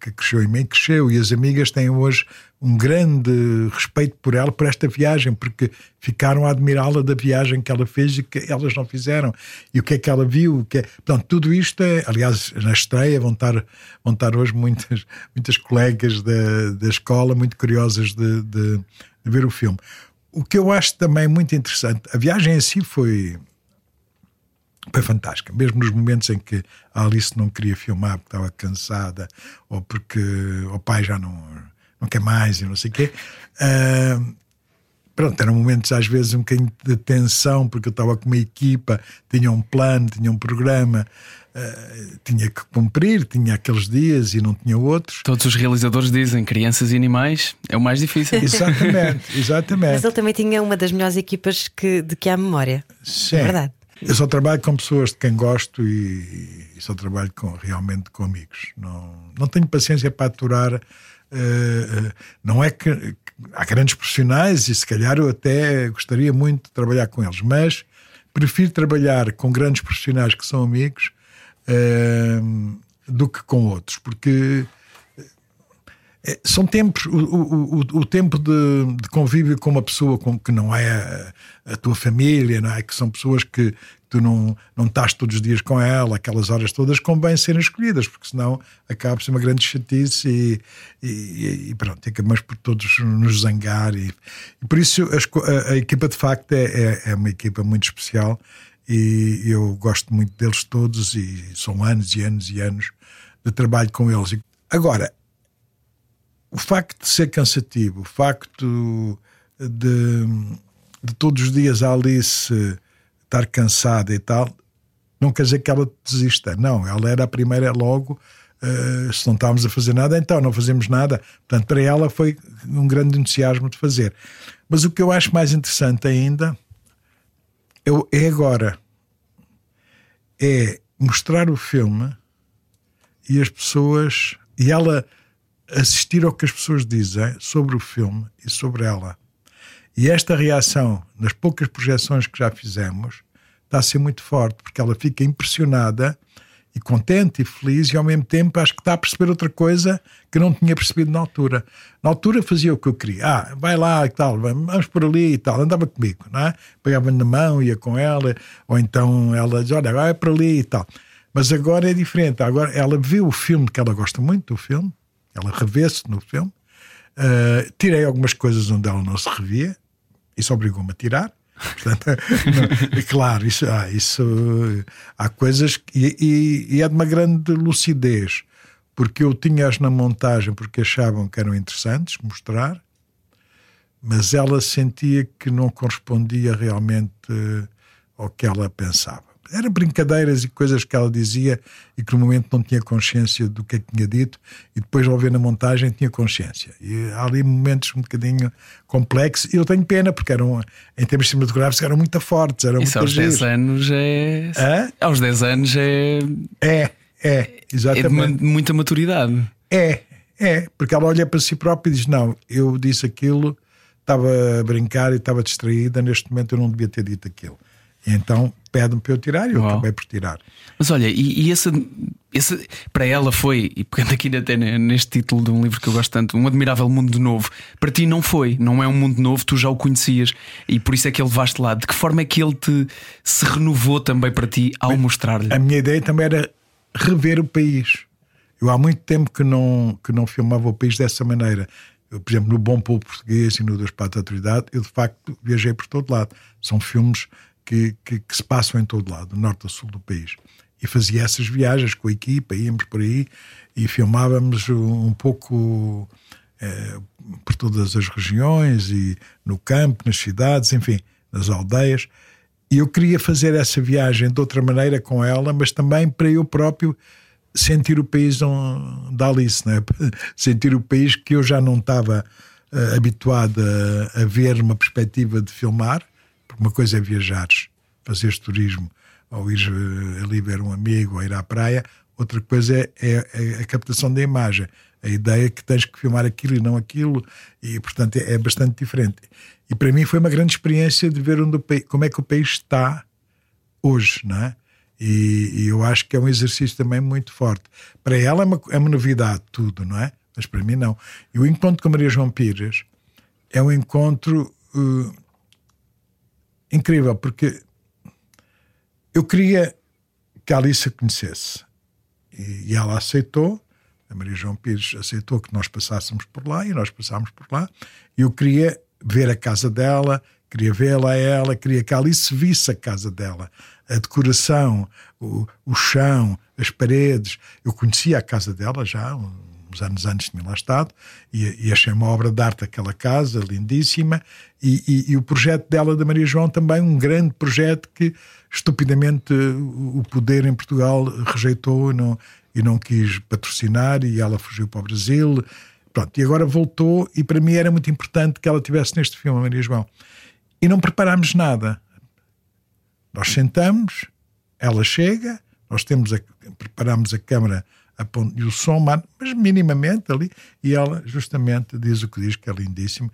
que cresceu imenso, cresceu, e as amigas têm hoje um grande respeito por ela, por esta viagem, porque ficaram a admirá-la da viagem que ela fez e que elas não fizeram. E o que é que ela viu? O que é... Portanto, tudo isto é, aliás, na estreia vão estar, vão estar hoje muitas, muitas colegas da, da escola muito curiosas de, de, de ver o filme. O que eu acho também muito interessante, a viagem em si foi, foi fantástica, mesmo nos momentos em que a Alice não queria filmar porque estava cansada ou porque o pai já não não quer mais e não sei o quê. Uh, pronto, eram momentos às vezes um bocadinho de tensão, porque eu estava com uma equipa, tinha um plano, tinha um programa, uh, tinha que cumprir, tinha aqueles dias e não tinha outros. Todos os realizadores dizem crianças e animais é o mais difícil. exatamente, exatamente. Mas ele também tinha uma das melhores equipas que, de que há memória. Sim. É verdade. Eu só trabalho com pessoas de quem gosto e, e só trabalho com, realmente com amigos. Não, não tenho paciência para aturar Uh, não é que há grandes profissionais e se calhar eu até gostaria muito de trabalhar com eles, mas prefiro trabalhar com grandes profissionais que são amigos uh, do que com outros, porque são tempos, o, o, o tempo de, de, convívio com uma pessoa com, que não é a, a, tua família, não é? que são pessoas que, tu não, não estás todos os dias com ela, aquelas horas todas convém serem escolhidas, porque senão acaba por uma grande chatice e, e, e pronto, acabamos por todos nos zangar. E, e por isso a, a, equipa de facto é, é, é, uma equipa muito especial e eu gosto muito deles todos e são anos e anos e anos de trabalho com eles. Agora, o facto de ser cansativo, o facto de, de todos os dias a Alice estar cansada e tal, não quer dizer que ela desista. Não, ela era a primeira logo. Uh, se não estávamos a fazer nada, então não fazemos nada. Portanto, para ela foi um grande entusiasmo de fazer. Mas o que eu acho mais interessante ainda é, é agora. É mostrar o filme e as pessoas. E ela assistir ao que as pessoas dizem sobre o filme e sobre ela. E esta reação, nas poucas projeções que já fizemos, está a ser muito forte, porque ela fica impressionada e contente e feliz, e ao mesmo tempo acho que está a perceber outra coisa que não tinha percebido na altura. Na altura fazia o que eu queria. Ah, vai lá e tal, vamos por ali e tal. Andava comigo, não é? Pegava-me na mão, ia com ela, ou então ela dizia, olha, vai para ali e tal. Mas agora é diferente. Agora ela vê o filme, que ela gosta muito do filme, ela revê-se no filme. Uh, tirei algumas coisas onde ela não se revia, isso obrigou-me a tirar. Portanto, não, claro, isso, ah, isso há coisas e, e, e, é de uma grande lucidez, porque eu tinha-as na montagem porque achavam que eram interessantes mostrar, mas ela sentia que não correspondia realmente ao que ela pensava eram brincadeiras e coisas que ela dizia e que no momento não tinha consciência do que é que tinha dito e depois ao ver na montagem tinha consciência. E há ali momentos um bocadinho complexos e eu tenho pena porque eram, em termos cinematográficos, eram muito fortes. Eram Isso aos 10 anos é. Hã? Aos 10 anos é. É, é, exatamente. É de muita maturidade. É, é, porque ela olha para si própria e diz: Não, eu disse aquilo, estava a brincar e estava distraída, neste momento eu não devia ter dito aquilo. Então pede-me para eu tirar e eu Uau. acabei por tirar. Mas olha, e, e esse, esse para ela foi, e pegando aqui até neste título de um livro que eu gosto tanto, Um Admirável Mundo Novo, para ti não foi, não é um mundo novo, tu já o conhecias e por isso é que ele levaste lá. De que forma é que ele te se renovou também para ti ao mostrar-lhe? A minha ideia também era rever o país. Eu há muito tempo que não, que não filmava o país dessa maneira. Eu, por exemplo, no Bom Povo Português e no Dos Patos da Autoridade, eu de facto viajei por todo lado. São filmes que, que, que, se passam em todo lado, do norte ao sul do país. E fazia essas viagens com a equipa, íamos por aí e filmávamos um pouco é, por todas as regiões e no campo, nas cidades, enfim, nas aldeias. E eu queria fazer essa viagem de outra maneira com ela, mas também para eu próprio sentir o país da Alice, né? sentir o país que eu já não estava uh, habituado a, a ver uma perspectiva de filmar uma coisa é viajares, fazeres turismo, ou ir eh, ali ver um amigo, ou ir à praia. Outra coisa é, é, é, a captação da imagem. A ideia que tens que filmar aquilo e não aquilo, e portanto é, é bastante diferente. E para mim foi uma grande experiência de ver onde o, como é que o país está hoje, não é? E, e, eu acho que é um exercício também muito forte. Para ela é uma, é uma novidade tudo, não é? Mas para mim não. E o encontro com Maria João Pires é um encontro uh, incrível, porque eu queria que a Alice a conhecesse. E, e, ela aceitou, a Maria João Pires aceitou que nós passássemos por lá e nós passámos por lá. E eu queria ver a casa dela, queria vê-la a ela, queria que a Alice visse a casa dela, a decoração, o, o chão, as paredes. Eu conhecia a casa dela já, uns anos antes mim lá estado, e, e achei uma obra de arte aquela casa, lindíssima, e, e, e, o projeto dela, da Maria João, também um grande projeto que estupidamente o poder em Portugal rejeitou e não, e não quis patrocinar, e ela fugiu para o Brasil. Pronto, e agora voltou, e para mim era muito importante que ela tivesse neste filme, a Maria João. E não preparámos nada. Nós sentamos, ela chega, nós temos a, preparamos a câmara e o som, mas minimamente ali, e ela justamente diz o que diz, que é lindíssimo.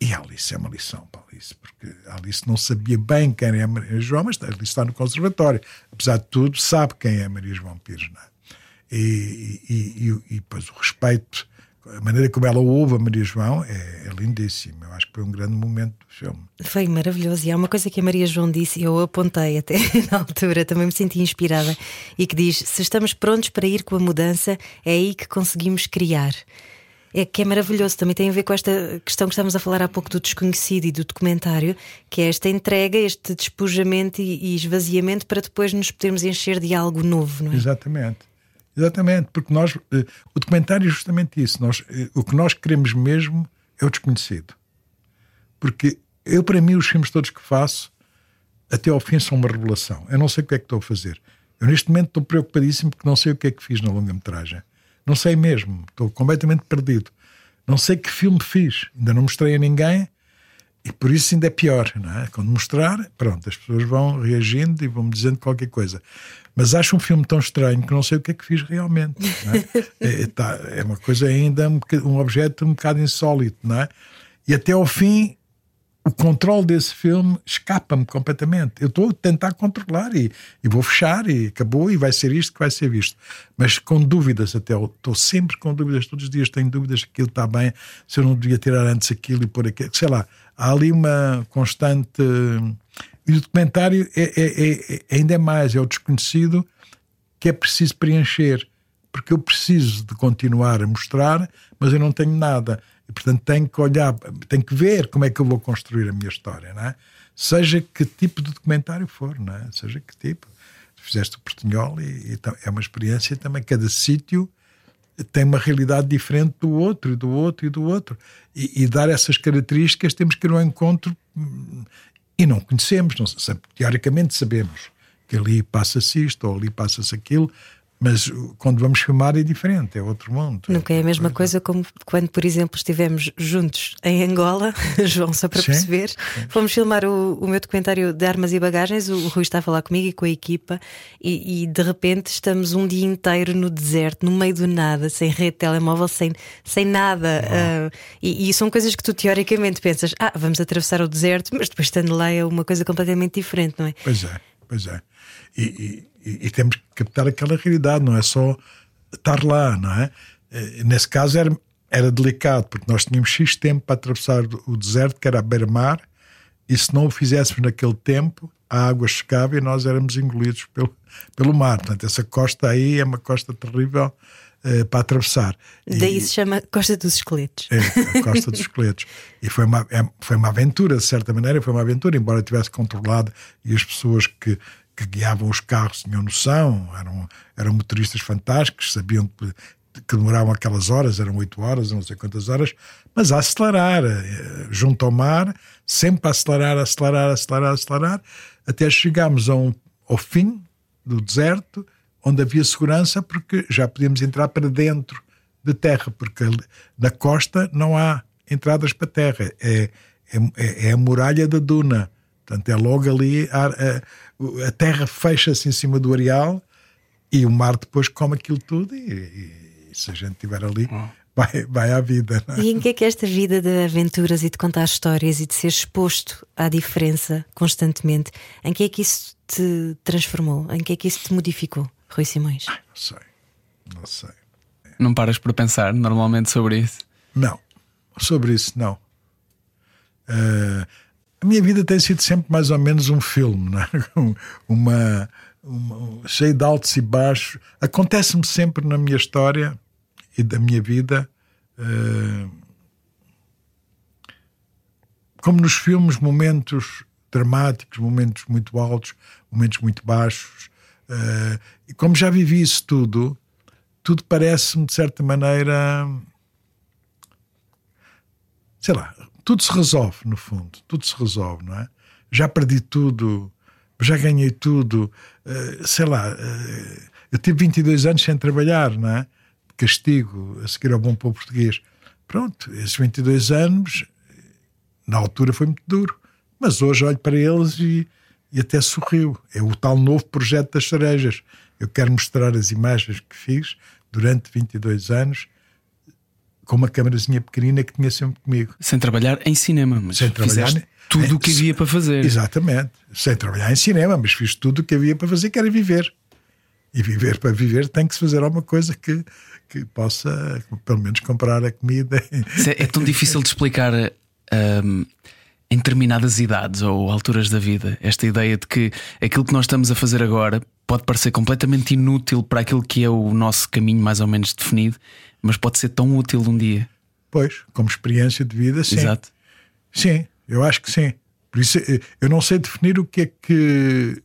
E a Alice é uma lição para a Alice, porque a Alice não sabia bem quem é a Maria João, mas a Alice está no conservatório. Apesar de tudo, sabe quem é a Maria João Pires. Não é? e, e, e, e, depois o respeito, a maneira como ela ouve a Maria João é, é lindíssimo. Eu acho que foi um grande momento do filme. Foi maravilhoso. E há uma coisa que a Maria João disse, e eu apontei até na altura, também me senti inspirada, e que diz: se estamos prontos para ir com a mudança, é aí que conseguimos criar. É que é maravilhoso, também tem a ver com esta questão que estamos a falar há pouco do desconhecido e do documentário, que é esta entrega, este despojamento e esvaziamento para depois nos podermos encher de algo novo, não é? Exatamente. Exatamente, porque nós, eh, o documentário é justamente isso. Nós, eh, o que nós queremos mesmo é o desconhecido. Porque eu, para mim, os filmes todos que faço, até ao fim, são uma revelação. Eu não sei o que é que estou a fazer. Eu, neste momento, estou preocupadíssimo porque não sei o que é que fiz na longa-metragem. Não sei mesmo. Estou completamente perdido. Não sei que filme fiz. Ainda não mostrei a ninguém e por isso ainda é pior, não é? Quando mostrar, pronto, as pessoas vão reagindo e vão me dizendo qualquer coisa. Mas acho um filme tão estranho que não sei o que é que fiz realmente. É? é? tá, é, uma coisa ainda, um, um objeto um bocado insólito, não é? E até ao fim o controle desse filme escapa-me completamente. Eu estou a tentar controlar e, e, vou fechar e acabou e vai ser isto que vai ser visto. Mas com dúvidas até, estou sempre com dúvidas, todos os dias tenho dúvidas se aquilo está bem, se eu não devia tirar antes aquilo e pôr aquilo. Sei lá, há ali uma constante. E o documentário é, é, é, é ainda é mais, é o desconhecido que é preciso preencher. Porque eu preciso de continuar a mostrar, mas eu não tenho nada portanto, tenho que olhar, tenho que ver como é que eu vou construir a minha história, não é? Seja que tipo de documentário for, não é? Seja que tipo. Fizeste o Portinhol e, e é uma experiência também. Cada sítio tem uma realidade diferente do outro, e do outro e do outro. E, e, dar essas características temos que ir ao encontro hum, e não conhecemos, não, teoricamente sabemos que ali passa-se isto ou ali passa-se aquilo, mas quando vamos filmar é diferente, é outro mundo. Nunca é a mesma coisa como quando, por exemplo, estivemos juntos em Angola, João, só para sim, perceber. Sim. Fomos filmar o, o, meu documentário de armas e bagagens. O, o Rui está a falar comigo e com a equipa, e, e, de repente estamos um dia inteiro no deserto, no meio do nada, sem rede telemóvel, sem, sem nada. Uh, e, e, são coisas que tu teoricamente pensas, ah, vamos atravessar o deserto, mas depois estando lá é uma coisa completamente diferente, não é? Pois é, pois é. e, e, e, temos que captar aquela realidade, não é só estar lá, não é? Eh, nesse caso era, era delicado, porque nós tínhamos X tempo para atravessar o deserto, que era a beira-mar, e se não o fizéssemos naquele tempo, a água chegava e nós éramos engolidos pelo, pelo mar. Portanto, essa costa aí é uma costa terrível uh, para atravessar. Daí e, se chama Costa dos Esqueletos. É, a Costa dos Esqueletos. E foi uma, é, foi uma aventura, de certa maneira, foi uma aventura, embora tivesse controlado e as pessoas que que guiavam os carros tinham noção, eram, eram motoristas fantásticos, sabiam que, que demoravam aquelas horas, eram oito horas, não sei quantas horas, mas a acelerar, eh, junto ao mar, sempre a acelerar, acelerar, acelerar, acelerar, até chegámos um, ao fim do deserto, onde havia segurança, porque já podíamos entrar para dentro de terra, porque na costa não há entradas para terra, é, é, é a muralha da duna. Portanto, é logo ali a, a, a terra fecha-se em cima do areal e o mar depois come aquilo tudo e, e, e se a gente estiver ali vai, vai à vida. É? E em que é que esta vida de aventuras e de contar histórias e de ser exposto à diferença constantemente, em que é que isso te transformou? Em que é que isso te modificou, Rui Simões? Ai, não sei, não sei. Não paras por pensar normalmente sobre isso? Não, sobre isso não. Uh, a minha vida tem sido sempre mais ou menos um filme, né? uma, uma cheio de altos e baixos. Acontece-me sempre na minha história e da minha vida, uh, como nos filmes, momentos dramáticos, momentos muito altos, momentos muito baixos. Uh, e como já vivi isso tudo, tudo parece-me de certa maneira, sei lá, tudo se resolve, no fundo. Tudo se resolve, não é? Já perdi tudo, já ganhei tudo. Uh, sei lá, uh, eu tive 22 anos sem trabalhar, não é? Castigo, a seguir ao bom povo português. Pronto, esses 22 anos, na altura foi muito duro. Mas hoje olho para eles e, e até sorriu. É o tal novo projeto das cerejas. Eu quero mostrar as imagens que fiz durante 22 anos com uma câmerazinha pequenina que tinha sempre comigo. Sem trabalhar em cinema, mas Sem trabalhar tudo o que havia para fazer. Exatamente. Sem trabalhar em cinema, mas fiz tudo o que havia para fazer, que era viver. E viver para viver tem que se fazer alguma coisa que, que possa, pelo menos, comprar a comida. É, é, tão difícil de explicar um, em determinadas idades ou alturas da vida. Esta ideia de que aquilo que nós estamos a fazer agora pode parecer completamente inútil para aquilo que é o nosso caminho mais ou menos definido, mas pode ser tão útil um dia. Pois, como experiência de vida, sim. Exato. Sim, eu acho que sim. Por isso, eh, eu não sei definir o que é que,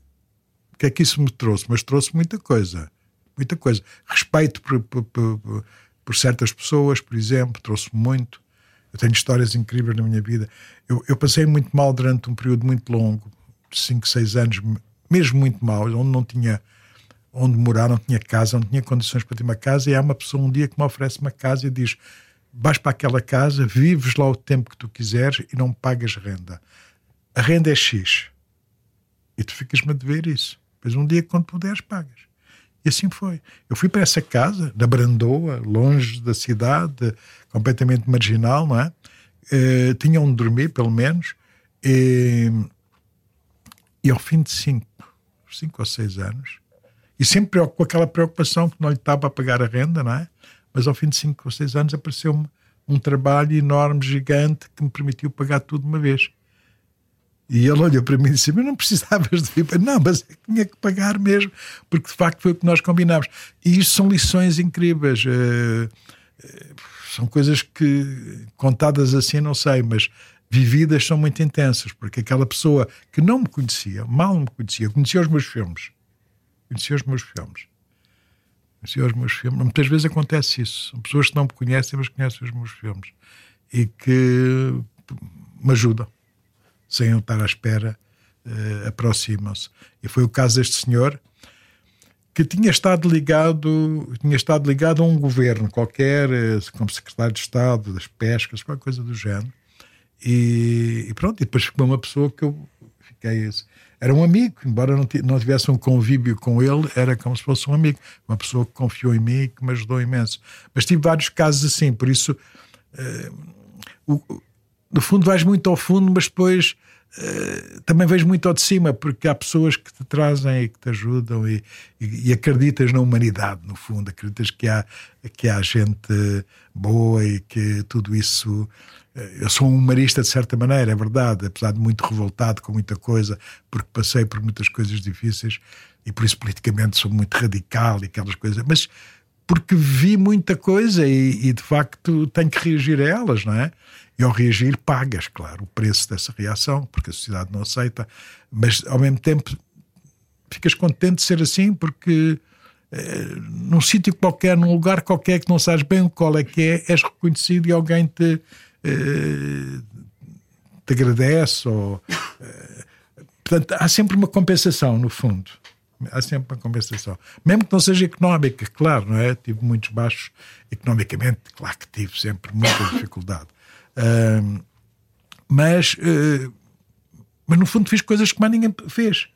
o que, é que isso me trouxe, mas trouxe muita coisa. Muita coisa. Respeito por, por, por, por certas pessoas, por exemplo, trouxe muito. Eu tenho histórias incríveis na minha vida. Eu, eu passei muito mal durante um período muito longo, 5, 6 anos, mesmo muito mal, onde não tinha onde morar, não tinha casa, não tinha condições para ter uma casa. E há uma pessoa um dia que me oferece uma casa e diz: vais para aquela casa, vives lá o tempo que tu quiseres e não pagas renda. A renda é X. E tu ficas-me a dever isso. Depois um dia, quando puderes, pagas. E assim foi. Eu fui para essa casa, da Brandoa, longe da cidade, completamente marginal, não é? Uh, tinha onde dormir, pelo menos. E, e ao fim de cinco, cinco ou seis anos, e sempre com aquela preocupação que não lhe estava a pagar a renda, não é? Mas ao fim de cinco ou seis anos apareceu-me um trabalho enorme, gigante, que me permitiu pagar tudo de uma vez. E ele olhou para mim e disse: Mas não precisavas de vir. Não, mas é tinha que pagar mesmo, porque de facto foi o que nós combinámos. E isto são lições incríveis. Uh, uh, são coisas que, contadas assim, não sei, mas vividas são muito intensas, porque aquela pessoa que não me conhecia, mal me conhecia, conhecia os meus filmes. Conhecia os meus filmes. Conhecia os meus filmes. Muitas vezes acontece isso. São pessoas que não me conhecem, mas conhecem os meus filmes. E que me ajudam sem eu estar à espera, uh, aproximam-se. E foi o caso deste senhor que tinha estado ligado, tinha estado ligado a um governo qualquer, eh, como secretário de Estado das Pescas, qualquer coisa do género. E, e pronto, e depois ficou uma pessoa que eu fiquei. Era um amigo, embora não, tivesse um convívio com ele, era como se fosse um amigo, uma pessoa que confiou em mim e que me ajudou imenso. Mas tive vários casos assim, por isso. Uh, o, no fundo vais muito ao fundo, mas depois uh, também vejo muito ao de cima, porque há pessoas que te trazem e que te ajudam e, e, e, acreditas na humanidade, no fundo, acreditas que há, que há gente boa e que tudo isso. Uh, eu sou um humanista de certa maneira, é verdade, apesar de muito revoltado com muita coisa, porque passei por muitas coisas difíceis e por isso politicamente sou muito radical e aquelas coisas, mas porque vi muita coisa e, e, de facto tenho que reagir a elas, não é? E ao reagir, pagas, claro, o preço dessa reação, porque a sociedade não aceita, mas ao mesmo tempo ficas contente de ser assim, porque eh, num sítio qualquer, num lugar qualquer que não sabes bem qual é que é, és reconhecido e alguém te, eh, te agradece. Ou, eh, portanto, há sempre uma compensação, no fundo. Há sempre uma compensação. Mesmo que não seja económica, claro, não é? Tive muitos baixos economicamente, claro que tive sempre muita dificuldade. Uh, mas, uh, mas no fundo fiz coisas que mais ninguém fez.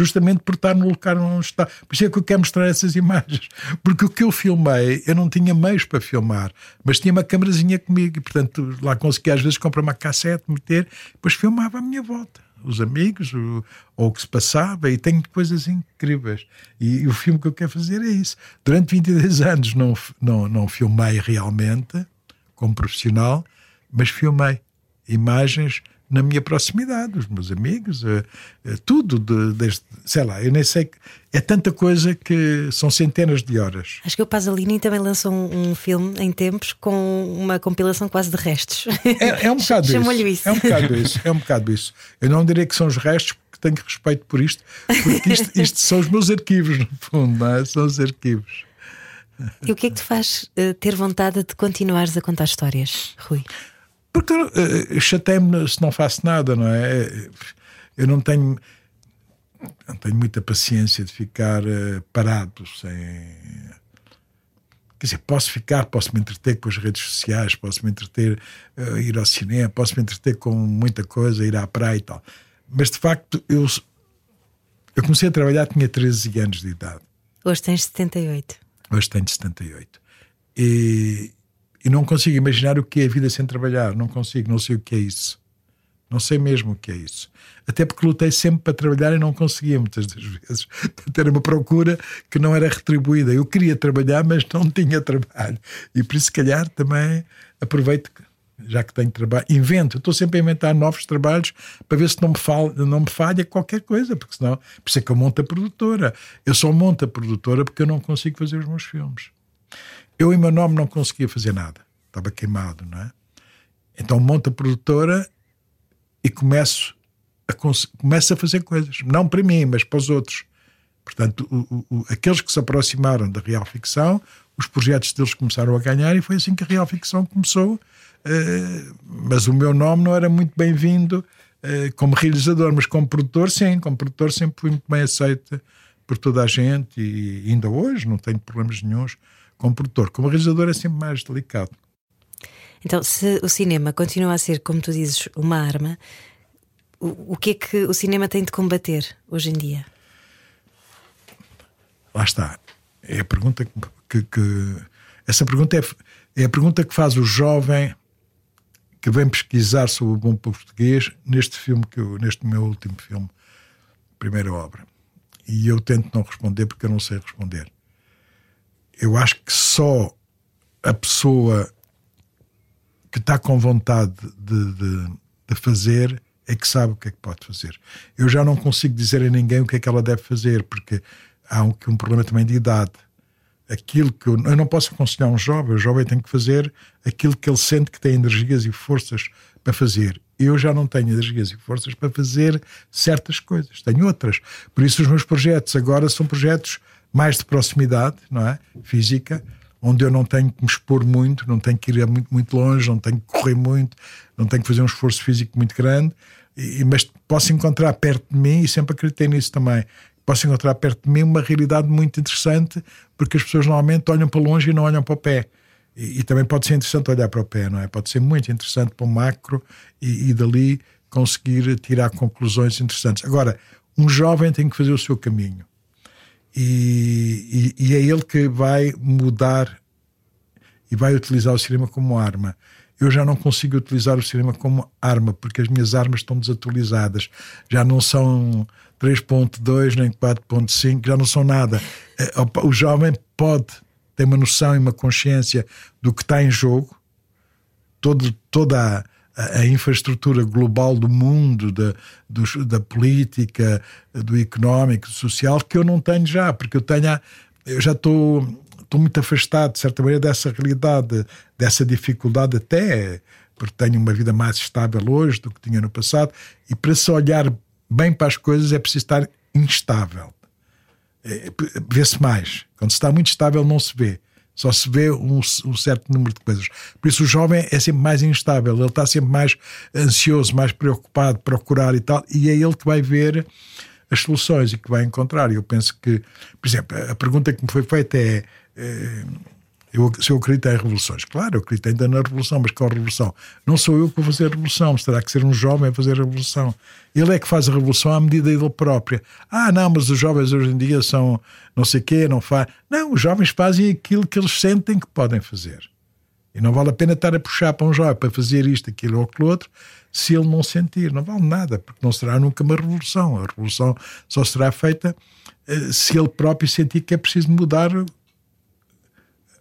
Justamente por estar no lugar onde está. Por isso é que eu quero mostrar essas imagens. Porque o que eu filmei, eu não tinha meios para filmar, mas tinha uma câmerazinha comigo e, portanto, lá conseguia às vezes comprar uma cassete, meter, depois filmava à minha volta os amigos, o, ou o que se passava, e tenho coisas incríveis. E, e, o filme que eu quero fazer é isso. Durante 22 anos não, não, não filmei realmente, como profissional, mas filmei imagens na minha proximidade, os meus amigos, uh, uh, tudo, de, desde, sei lá, eu nem sei. É tanta coisa que são centenas de horas. Acho que o Pasolini também lançou um, um filme em tempos com uma compilação quase de restos. É, é um bocado isso. isso. É um bocado isso. É um bocado isso. Eu não diria que são os restos, porque tenho respeito por isto, porque isto, isto são os meus arquivos, no fundo, não é? São os arquivos. E o que é que te faz uh, ter vontade de continuares a contar histórias, Rui? Porque uh, chatei-me se não faço nada, não é? Eu não tenho, não tenho muita paciência de ficar uh, parado sem. Quer dizer, posso ficar, posso me entreter com as redes sociais, posso me entreter, uh, ir ao cinema, posso me entreter com muita coisa, ir à praia e tal. Mas de facto, eu, eu comecei a trabalhar, tinha 13 anos de idade. Hoje tens 78. Hoje tenho 78. E, e não consigo imaginar o que é a vida sem trabalhar. Não consigo, não sei o que é isso. Não sei mesmo o que é isso. Até porque lutei sempre para trabalhar e não conseguia muitas das vezes. Portanto, era uma procura que não era retribuída. Eu queria trabalhar, mas não tinha trabalho. E por isso, se calhar, também aproveito, já que tenho trabalho, invento. Estou sempre a inventar novos trabalhos para ver se não me, falha, não me falha qualquer coisa, porque senão, por isso é que eu monto a produtora. Eu só monto a produtora porque eu não consigo fazer os meus filmes. Eu, em meu nome, não conseguia fazer nada. Estava queimado, não é? Então monto a produtora e começo a, começo a fazer coisas. Não para mim, mas para os outros. Portanto, o, o, aqueles que se aproximaram da real ficção, os projetos deles começaram a ganhar e foi assim que a real ficção começou. Uh, mas o meu nome não era muito bem-vindo uh, como realizador, mas como produtor, sim. Como produtor sempre fui muito bem aceito por toda a gente e ainda hoje não tenho problemas nenhums como produtor. Como realizador é sempre mais delicado. Então, se o cinema continua a ser, como tu dizes, uma arma, o, o que é que o cinema tem de combater hoje em dia? Lá está. É a pergunta que. que, essa pergunta é, é a pergunta que faz o jovem que vem pesquisar sobre o bom português neste filme que eu, neste meu último filme, primeira obra. E eu tento não responder porque eu não sei responder. Eu acho que só a pessoa que está com vontade de, de, de, fazer é que sabe o que é que pode fazer. Eu já não consigo dizer a ninguém o que é que ela deve fazer, porque há um, um problema também de idade. Aquilo que eu, eu não posso aconselhar um jovem, o jovem tem que fazer aquilo que ele sente que tem energias e forças para fazer. Eu já não tenho energias e forças para fazer certas coisas, tenho outras. Por isso, os meus projetos agora são projetos mais de proximidade, não é? Física, onde eu não tenho que me expor muito, não tenho que ir muito, muito longe, não tenho que correr muito, não tenho que fazer um esforço físico muito grande, e, mas posso encontrar perto de mim, e sempre acreditei nisso também, posso encontrar perto de mim uma realidade muito interessante, porque as pessoas normalmente olham para longe e não olham para o pé. E, e também pode ser interessante olhar para o pé, não é? Pode ser muito interessante para o macro e, e dali conseguir tirar conclusões interessantes. Agora, um jovem tem que fazer o seu caminho e, e, e, é ele que vai mudar e vai utilizar o cinema como arma. Eu já não consigo utilizar o cinema como arma, porque as minhas armas estão desatualizadas. Já não são 3.2 nem 4.5, já não são nada. Eh, o jovem pode ter uma noção e uma consciência do que está em jogo, todo, toda a a, infraestrutura global do mundo, da, da política, do económico, do social, que eu não tenho já, porque eu tenho. Eu já estou, estou muito afastado, de certa maneira, dessa realidade, dessa dificuldade, até porque tenho uma vida mais estável hoje do que tinha no passado, e para se olhar bem para as coisas é preciso estar instável. É, vê-se mais. Quando se está muito estável, não se vê. Só se vê um, um, certo número de coisas. Por isso o jovem é sempre mais instável, ele está sempre mais ansioso, mais preocupado, procurar e tal, e é ele que vai ver as soluções e que vai encontrar. Eu penso que, por exemplo, a pergunta que me foi feita é. é eu, se eu acredito em revoluções, claro, eu acredito ainda na revolução, mas qual revolução? Não sou eu que vou fazer a revolução, terá que ser um jovem a fazer a revolução. Ele é que faz a revolução à medida dele própria. Ah, não, mas os jovens hoje em dia são não sei quê, não faz. Não, os jovens fazem aquilo que eles sentem que podem fazer. E não vale a pena estar a puxar para um jovem para fazer isto, aquilo ou aquilo outro, se ele não sentir. Não vale nada, porque não será nunca uma revolução. A revolução só será feita eh, se ele próprio sentir que é preciso mudar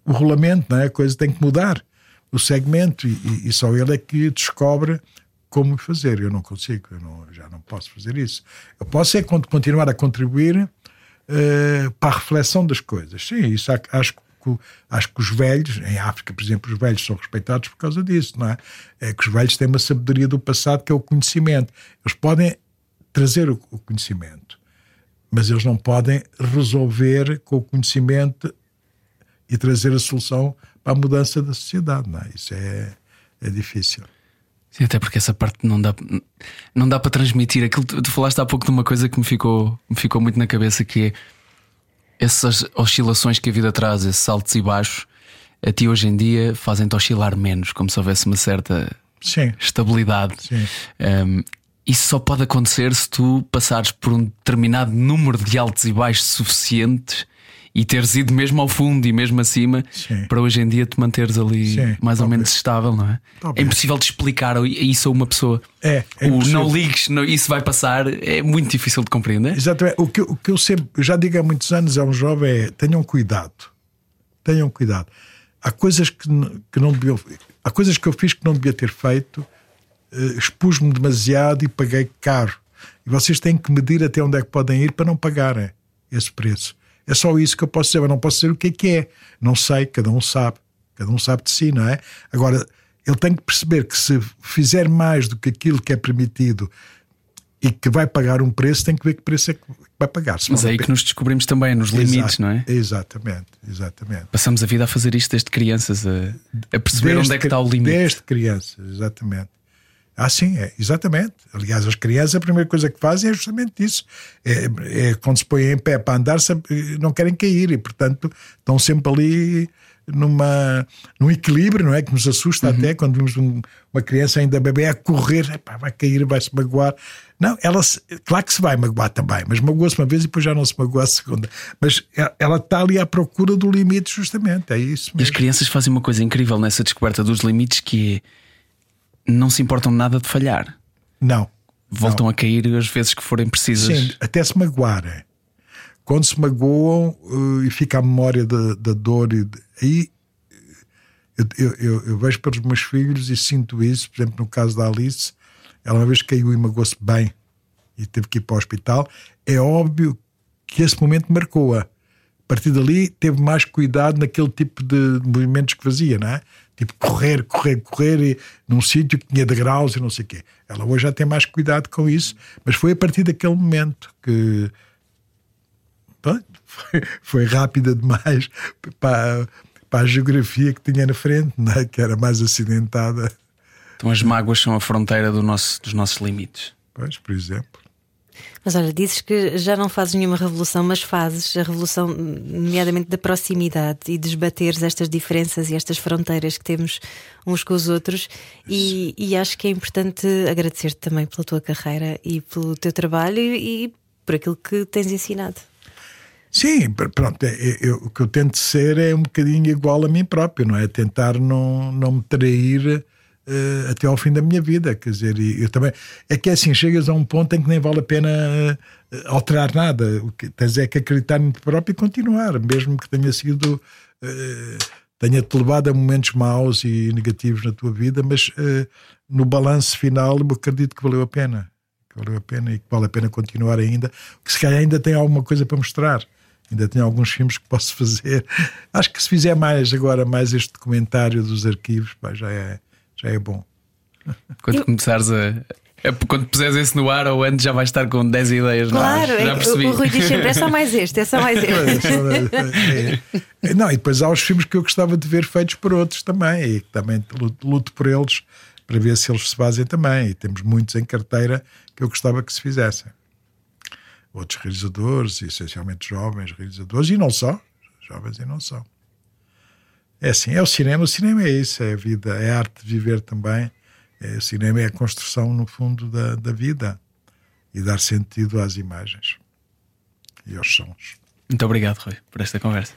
o regulamento, não é? a coisa tem que mudar, o segmento, e, e só ele é que descobre como fazer. Eu não consigo, eu não, já não posso fazer isso. Eu posso é continuar a contribuir uh, para a reflexão das coisas. Sim, isso acho que acho que os velhos, em África, por exemplo, os velhos são respeitados por causa disso, não é? É que os velhos têm uma sabedoria do passado que é o conhecimento. Eles podem trazer o conhecimento, mas eles não podem resolver com o conhecimento e trazer a solução para a mudança da sociedade. Não é? Isso é, é difícil. Sim, até porque essa parte não dá, não dá para transmitir. Aquilo tu falaste há pouco de uma coisa que me ficou, me ficou muito na cabeça que é essas oscilações que a vida traz, esses altos e baixos, a ti hoje em dia fazem-te oscilar menos, como se houvesse uma certa Sim. estabilidade. Sim. Um, isso só pode acontecer se tu passares por um determinado número de altos e baixos suficientes e teres ido mesmo ao fundo e mesmo acima Sim. para hoje em dia te manteres ali Sim, mais ou talvez. menos estável, não é? Talvez. É impossível de explicar isso a uma pessoa. É, é o impossível. não ligues, não- isso vai passar, é muito difícil de compreender. Exatamente. O que, o que eu sempre, eu já digo há muitos anos a um jovem é: tenham cuidado. Tenham cuidado. Há coisas que, que não deviam. Há coisas que eu fiz que não devia ter feito, eh, expus-me demasiado e paguei caro. E vocês têm que medir até onde é que podem ir para não pagarem esse preço. É só isso que eu posso dizer. Eu não posso dizer o que é que é. Não sei, cada um sabe. Cada um sabe de si, não é? Agora, ele tem que perceber que se fizer mais do que aquilo que é permitido e que vai pagar um preço, tem que ver que preço é que vai pagar. Mas é aí que nos descobrimos também, nos limites, Exato. não é? Exatamente, exatamente. Passamos a vida a fazer isto desde crianças, a, a perceber onde é que está o limite. Desde crianças, exatamente. Ah, sim, é, exatamente. Aliás, as crianças, a primeira coisa que fazem é justamente isso. É, é quando se põem em pé para andar, se- não querem cair e, portanto, estão sempre ali numa, num equilíbrio, não é? Que nos assusta até quando vemos um- uma criança ainda bebê a correr, epá, vai cair, vai se magoar. Não, ela, se- claro que se vai magoar também, mas magoou-se uma vez e depois já não se magoou a segunda. Mas ela- ela está ali à procura do limite, justamente. É isso E as mesmo. crianças fazem uma coisa incrível nessa descoberta dos limites que é não se importam nada de falhar. Não. Voltam a cair as vezes que forem precisas. Sim, até se magoarem. Quando se magoam eh, e fica a memória da, da dor, e de- aí eu, eu, eu- eu vejo pelos meus filhos e sinto isso. Por exemplo, no caso da Alice, ela uma vez caiu e magoou-se bem e teve que ir para o hospital. É óbvio que esse momento marcou-a. A partir dali, teve mais cuidado naquele tipo de movimentos que fazia, não é? Tipo, correr, correr, correr e, num sítio que tinha degraus e não sei o quê. Ela hoje já tem mais cuidado com isso, mas foi a partir daquele momento que pronto, foi, foi rápida demais para, para a geografia que tinha na frente, não é? que era mais acidentada. Então as mágoas são a fronteira do nosso- dos nossos limites. Pois, por exemplo. Mas olha, dizes que já não fazes nenhuma revolução, mas fazes a revolução, nomeadamente da proximidade e desbateres estas diferenças e estas fronteiras que temos uns com os outros. E, e acho que é importante agradecer-te também pela tua carreira e pelo teu trabalho e, e por aquilo que tens ensinado. Sim, pr- pronto, é- é- eu- o que eu tento ser é um bocadinho igual a mim próprio, não é? Tentar não, não me trair eh, até ao fim da minha vida, quer dizer, eu também. É que é assim, chegas a um ponto em que nem vale a pena eh, alterar nada, o que tens é que acreditar em ti próprio e continuar, mesmo que tenha sido. eh, tenha-te levado a momentos maus e negativos na tua vida, mas no balanço final eu acredito que valeu a pena. Que valeu a pena e que vale a pena continuar ainda, que se calhar ainda tem alguma coisa para mostrar. Ainda tenho alguns filmes que posso fazer. Acho que se fizer mais agora, mais este documentário dos arquivos, pá, já, é, já é bom. Quando começares a. é, Quando puseres esse no ar ou antes já vais estar com 10 ideias. não é? Claro, já é que percebi. o, o Rui diz sempre: é só mais este, é só mais este. É, é, não, e depois há os filmes que eu gostava de ver feitos por outros também, e também luto, luto por eles para ver se eles se fazem também. E temos muitos em carteira que eu gostava que se fizessem. Outros realizadores, essencialmente jovens realizadores, e não só, jovens e não só. É assim, é o cinema, o cinema é isso, é a vida, é a arte de viver também. É, o cinema é a construção, no fundo, da, da vida e dar sentido às imagens e aos sons. Muito obrigado, Rui, por esta conversa.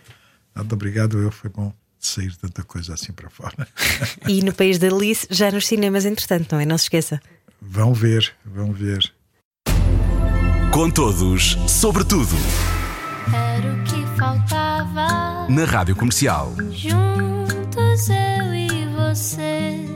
Muito obrigado, eu. Foi bom sair tanta coisa assim para fora. E no país da Alice, já nos cinemas, entretanto, não é? Não se esqueça. Vão ver, vão ver. Com todos, sobre tudo. Era o que faltava. Na Rádio Comercial. Juntos eu e você.